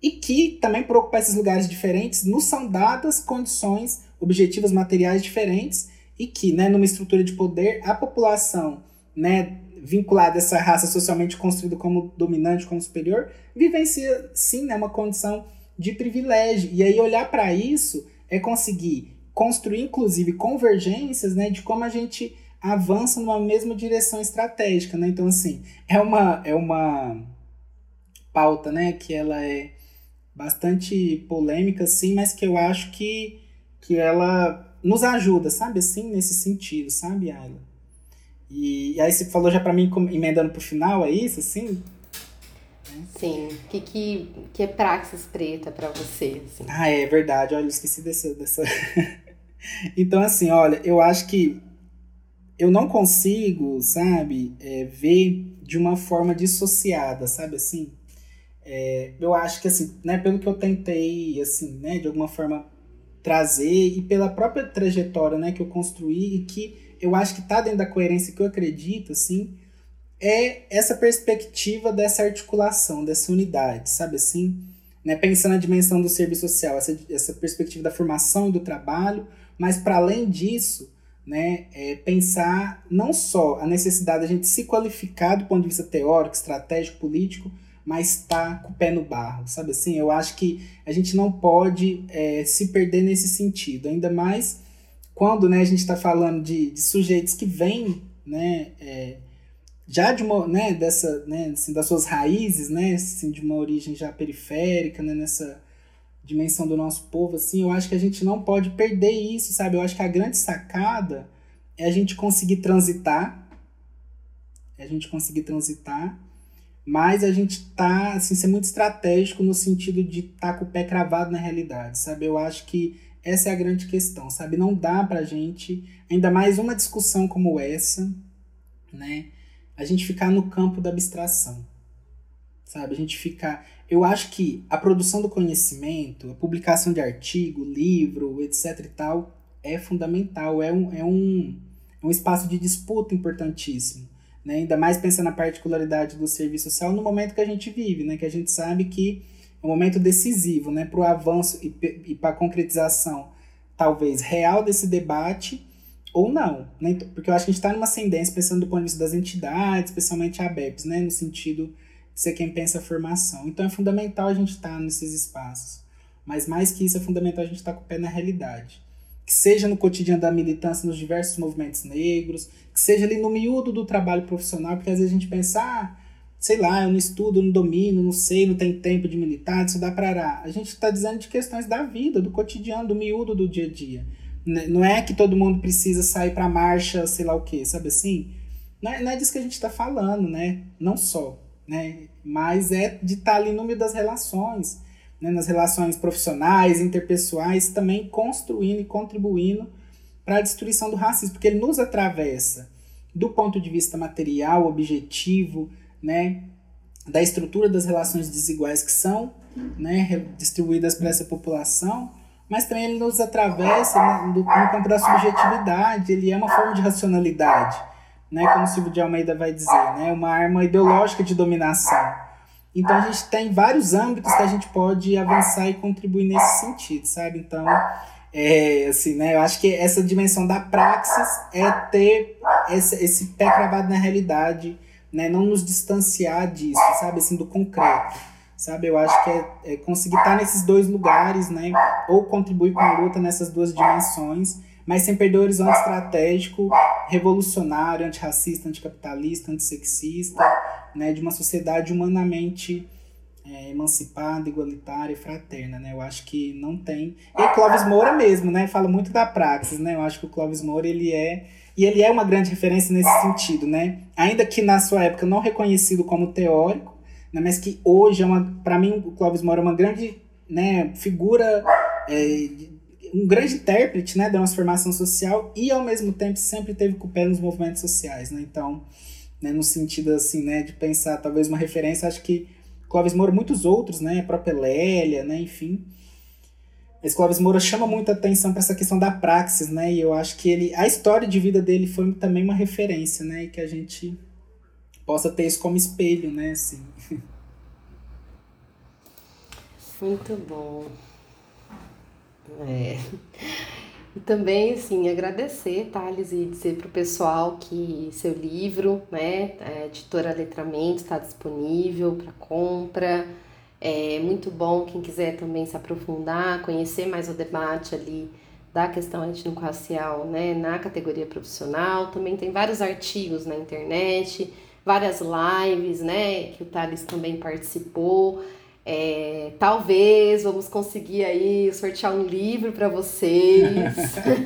e que também por ocupar esses lugares diferentes nos são dadas condições objetivas materiais diferentes e que, né, numa estrutura de poder, a população, né, vinculada a essa raça socialmente construída como dominante, como superior, vivencia sim né, uma condição de privilégio. E aí olhar para isso é conseguir construir, inclusive, convergências né, de como a gente avança numa mesma direção estratégica. Né? Então, assim, é uma, é uma pauta né, que ela é bastante polêmica, sim, mas que eu acho que, que ela nos ajuda, sabe, assim, nesse sentido, sabe, Ayla? E, e aí você falou já para mim, emendando pro final, é isso, assim? Sim. O que, que, que é praxis preta para você? Assim? Ah, é verdade. Olha, eu esqueci dessa. dessa... então, assim, olha, eu acho que eu não consigo, sabe, é, ver de uma forma dissociada, sabe assim? É, eu acho que, assim, né, pelo que eu tentei, assim, né, de alguma forma trazer e pela própria trajetória, né, que eu construí e que eu acho que está dentro da coerência que eu acredito, assim, é essa perspectiva dessa articulação, dessa unidade, sabe assim? Né? Pensando na dimensão do serviço social, essa, essa perspectiva da formação e do trabalho, mas para além disso, né, é pensar não só a necessidade de a gente se qualificar do ponto de vista teórico, estratégico, político, mas estar tá com o pé no barro, sabe assim? Eu acho que a gente não pode é, se perder nesse sentido, ainda mais quando né, a gente está falando de, de, sujeitos que vêm né, é, já de uma, né, dessa, né, assim, das suas raízes, né, assim, de uma origem já periférica, né, nessa dimensão do nosso povo, assim, eu acho que a gente não pode perder isso, sabe? Eu acho que a grande sacada é a gente conseguir transitar, é a gente conseguir transitar, mas a gente tá, assim, ser muito estratégico no sentido de estar tá com o pé cravado na realidade, sabe? Eu acho que essa é a grande questão, sabe? Não dá pra gente, ainda mais uma discussão como essa, né? A gente ficar no campo da abstração, sabe? A gente ficar. Eu acho que a produção do conhecimento, a publicação de artigo, livro, etc e tal, é fundamental, é um, é um, é um espaço de disputa importantíssimo. Né? Ainda mais pensando na particularidade do serviço social no momento que a gente vive, né? que a gente sabe que é um momento decisivo né, para o avanço e, e para a concretização, talvez, real desse debate ou não. Né? Então, porque eu acho que a gente está numa ascendência, pensando do ponto de vista das entidades, especialmente a ABEPS, né, no sentido ser quem pensa a formação. Então é fundamental a gente estar tá nesses espaços. Mas mais que isso, é fundamental a gente estar tá com o pé na realidade. Que seja no cotidiano da militância nos diversos movimentos negros, que seja ali no miúdo do trabalho profissional, porque às vezes a gente pensa, ah, sei lá, eu não estudo, não domino, não sei, não tenho tempo de militar, dá para A gente está dizendo de questões da vida, do cotidiano, do miúdo do dia a dia. Não é que todo mundo precisa sair para marcha, sei lá o quê, sabe assim? Não é, não é disso que a gente está falando, né? Não só, né? Mas é de estar tá ali no meio das relações, né? nas relações profissionais, interpessoais, também construindo e contribuindo para a destruição do racismo, porque ele nos atravessa do ponto de vista material, objetivo, né, da estrutura das relações desiguais que são né, distribuídas para essa população, mas também ele nos atravessa no, no, campo da subjetividade, ele é uma forma de racionalidade, né, como o Silvio de Almeida vai dizer, né, uma arma ideológica de dominação. Então a gente tem vários âmbitos que a gente pode avançar e contribuir nesse sentido, sabe? Então, é, assim, né, eu acho que essa dimensão da praxis é ter esse, esse pé cravado na realidade, né? Não nos distanciar disso, sabe? Assim, do concreto, sabe? Eu acho que é, é conseguir estar nesses dois lugares, né? Ou contribuir com a luta nessas duas dimensões, mas sem perder o horizonte estratégico, revolucionário, antirracista, anticapitalista, antissexista, né? De uma sociedade humanamente é, emancipada, igualitária e fraterna, né? Eu acho que não tem. E Clóvis Moura mesmo, né? Fala muito da praxis, né? Eu acho que o Clóvis Moura ele é e ele é uma grande referência nesse sentido, né? Ainda que na sua época não reconhecido como teórico, né? mas que hoje é uma, para mim, o Clóvis Moura é uma grande, né, figura, é, um grande intérprete, né, da transformação social e ao mesmo tempo sempre teve com o pé nos movimentos sociais, né? Então, né, no sentido assim, né, de pensar talvez uma referência, acho que Clóvis Moura, muitos outros, né, a própria Lélia, né, enfim, esse Clóvis Moura chama muita atenção para essa questão da praxis, né? E eu acho que ele, a história de vida dele foi também uma referência, né? E que a gente possa ter isso como espelho, né? Assim. Muito bom. É. E também, assim, agradecer, Thales, e dizer para o pessoal que seu livro, né, a editora Letramento, está disponível para compra. É muito bom quem quiser também se aprofundar, conhecer mais o debate ali da questão étnico-racial né, na categoria profissional. Também tem vários artigos na internet, várias lives né, que o Thales também participou. É, talvez vamos conseguir aí sortear um livro para vocês.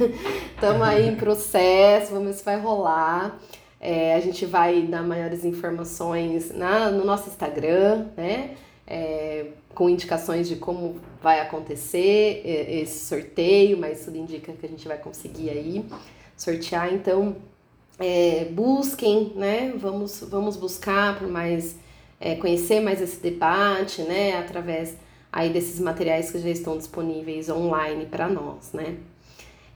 Estamos aí em processo, vamos ver se vai rolar. É, a gente vai dar maiores informações na, no nosso Instagram, né? É, com indicações de como vai acontecer esse sorteio, mas tudo indica que a gente vai conseguir aí sortear. Então, é, busquem, né? Vamos, vamos buscar por mais é, conhecer mais esse debate, né, através aí desses materiais que já estão disponíveis online para nós, né.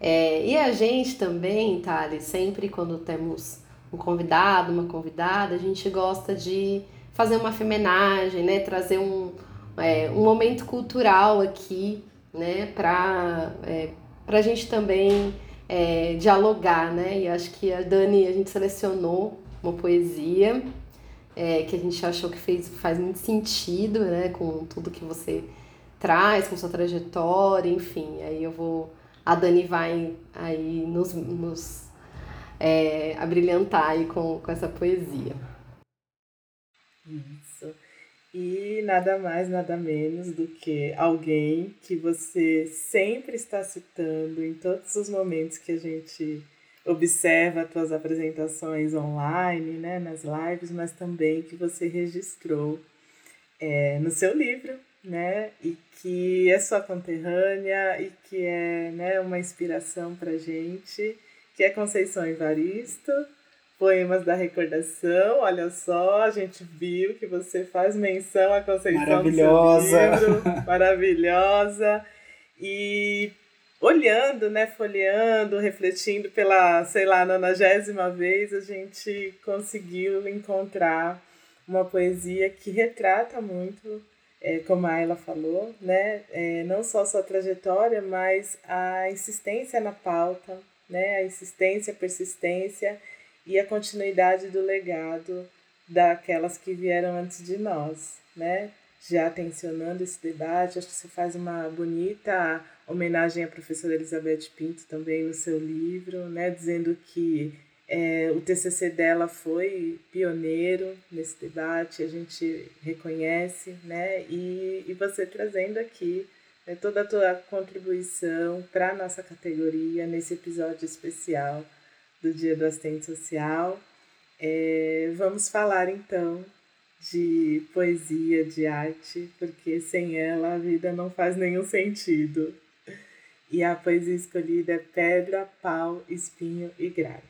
É, e a gente também, Thales, sempre quando temos um convidado, uma convidada, a gente gosta de fazer uma femenagem, né, trazer um, é, um momento cultural aqui, né, para é, a gente também é, dialogar, né, e acho que a Dani, a gente selecionou uma poesia é, que a gente achou que fez, faz muito sentido, né, com tudo que você traz, com sua trajetória, enfim. Aí eu vou. A Dani vai aí nos, nos é, abrilhantar aí com, com essa poesia. Isso. E nada mais, nada menos do que alguém que você sempre está citando em todos os momentos que a gente observa as tuas apresentações online, né, nas lives, mas também que você registrou é, no seu livro, né, e que é sua conterrânea e que é né, uma inspiração para gente, que é Conceição Evaristo, Poemas da Recordação. Olha só, a gente viu que você faz menção à Conceição Maravilhosa. do seu livro, maravilhosa. E olhando, né, folheando, refletindo pela, sei lá, nonagésima vez, a gente conseguiu encontrar uma poesia que retrata muito, é, como a Ayla falou, né, é, não só sua trajetória, mas a insistência na pauta, né, a insistência, a persistência e a continuidade do legado daquelas que vieram antes de nós, né? Já tensionando esse debate, acho que você faz uma bonita homenagem à professora Elizabeth Pinto também no seu livro, né, dizendo que é, o TCC dela foi pioneiro nesse debate, a gente reconhece, né, e, e você trazendo aqui né, toda a tua contribuição para a nossa categoria nesse episódio especial do Dia do Assistente Social. É, vamos falar então de poesia, de arte, porque sem ela a vida não faz nenhum sentido e a poesia escolhida é pedra, pau, espinho e grade.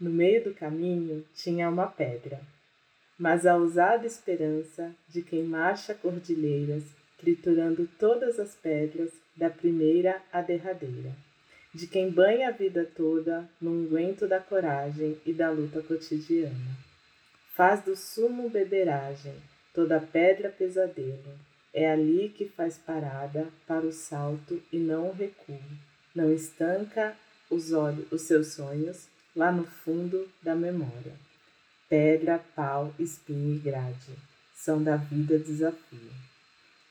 No meio do caminho tinha uma pedra, mas a ousada esperança de quem marcha cordilheiras, triturando todas as pedras, da primeira à derradeira, de quem banha a vida toda no unguento da coragem e da luta cotidiana. Faz do sumo beberagem, toda pedra pesadelo, é ali que faz parada para o salto e não o recuo. Não estanca os, olhos, os seus sonhos lá no fundo da memória. Pedra, pau, espinho e grade são da vida desafio.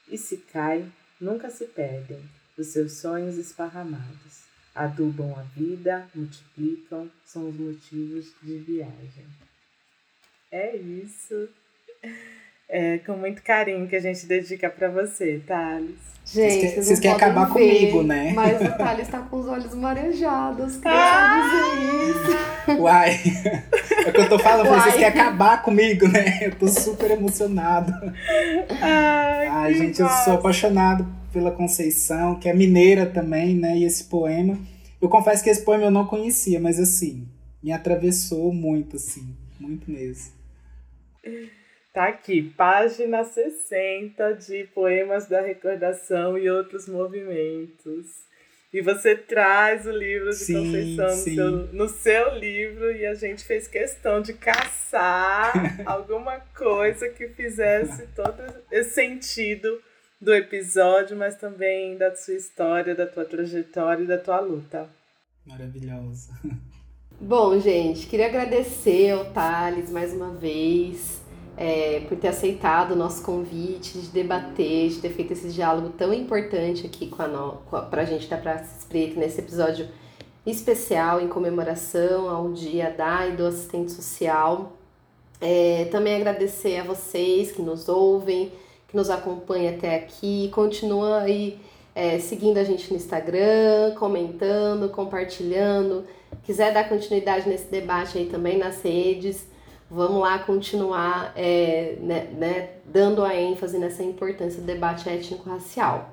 E se cai, nunca se perdem os seus sonhos esparramados. Adubam a vida, multiplicam, são os motivos de viagem. É isso é, com muito carinho que a gente dedica para você, Thales. Gente, vocês, vocês querem acabar ver, comigo, né? Mas o Thales tá com os olhos marejados. Queria ah! dizer isso. Uai, é o que eu tô falando, Uai. vocês querem acabar comigo, né? Eu tô super emocionado. Ai, Ai gente, eu sou apaixonado pela Conceição, que é mineira também, né? E esse poema. Eu confesso que esse poema eu não conhecia, mas assim, me atravessou muito, assim, muito mesmo. Tá aqui, página 60 de Poemas da Recordação e Outros Movimentos. E você traz o livro de sim, Conceição no seu, no seu, livro e a gente fez questão de caçar alguma coisa que fizesse todo esse sentido do episódio, mas também da sua história, da tua trajetória e da tua luta. Maravilhosa. Bom, gente, queria agradecer ao Thales mais uma vez é, por ter aceitado o nosso convite de debater, de ter feito esse diálogo tão importante aqui com a, no, com a pra gente da Praça Espreita nesse episódio especial em comemoração ao Dia da e do Assistente Social. É, também agradecer a vocês que nos ouvem, que nos acompanham até aqui, continua aí é, seguindo a gente no Instagram, comentando, compartilhando. Quiser dar continuidade nesse debate aí também nas redes, vamos lá continuar é, né, né, dando a ênfase nessa importância do debate étnico-racial.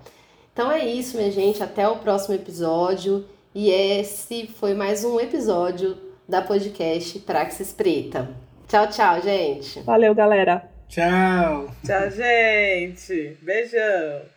Então é isso, minha gente. Até o próximo episódio. E esse foi mais um episódio da podcast Praxis Preta. Tchau, tchau, gente. Valeu, galera. Tchau. Tchau, gente. Beijão.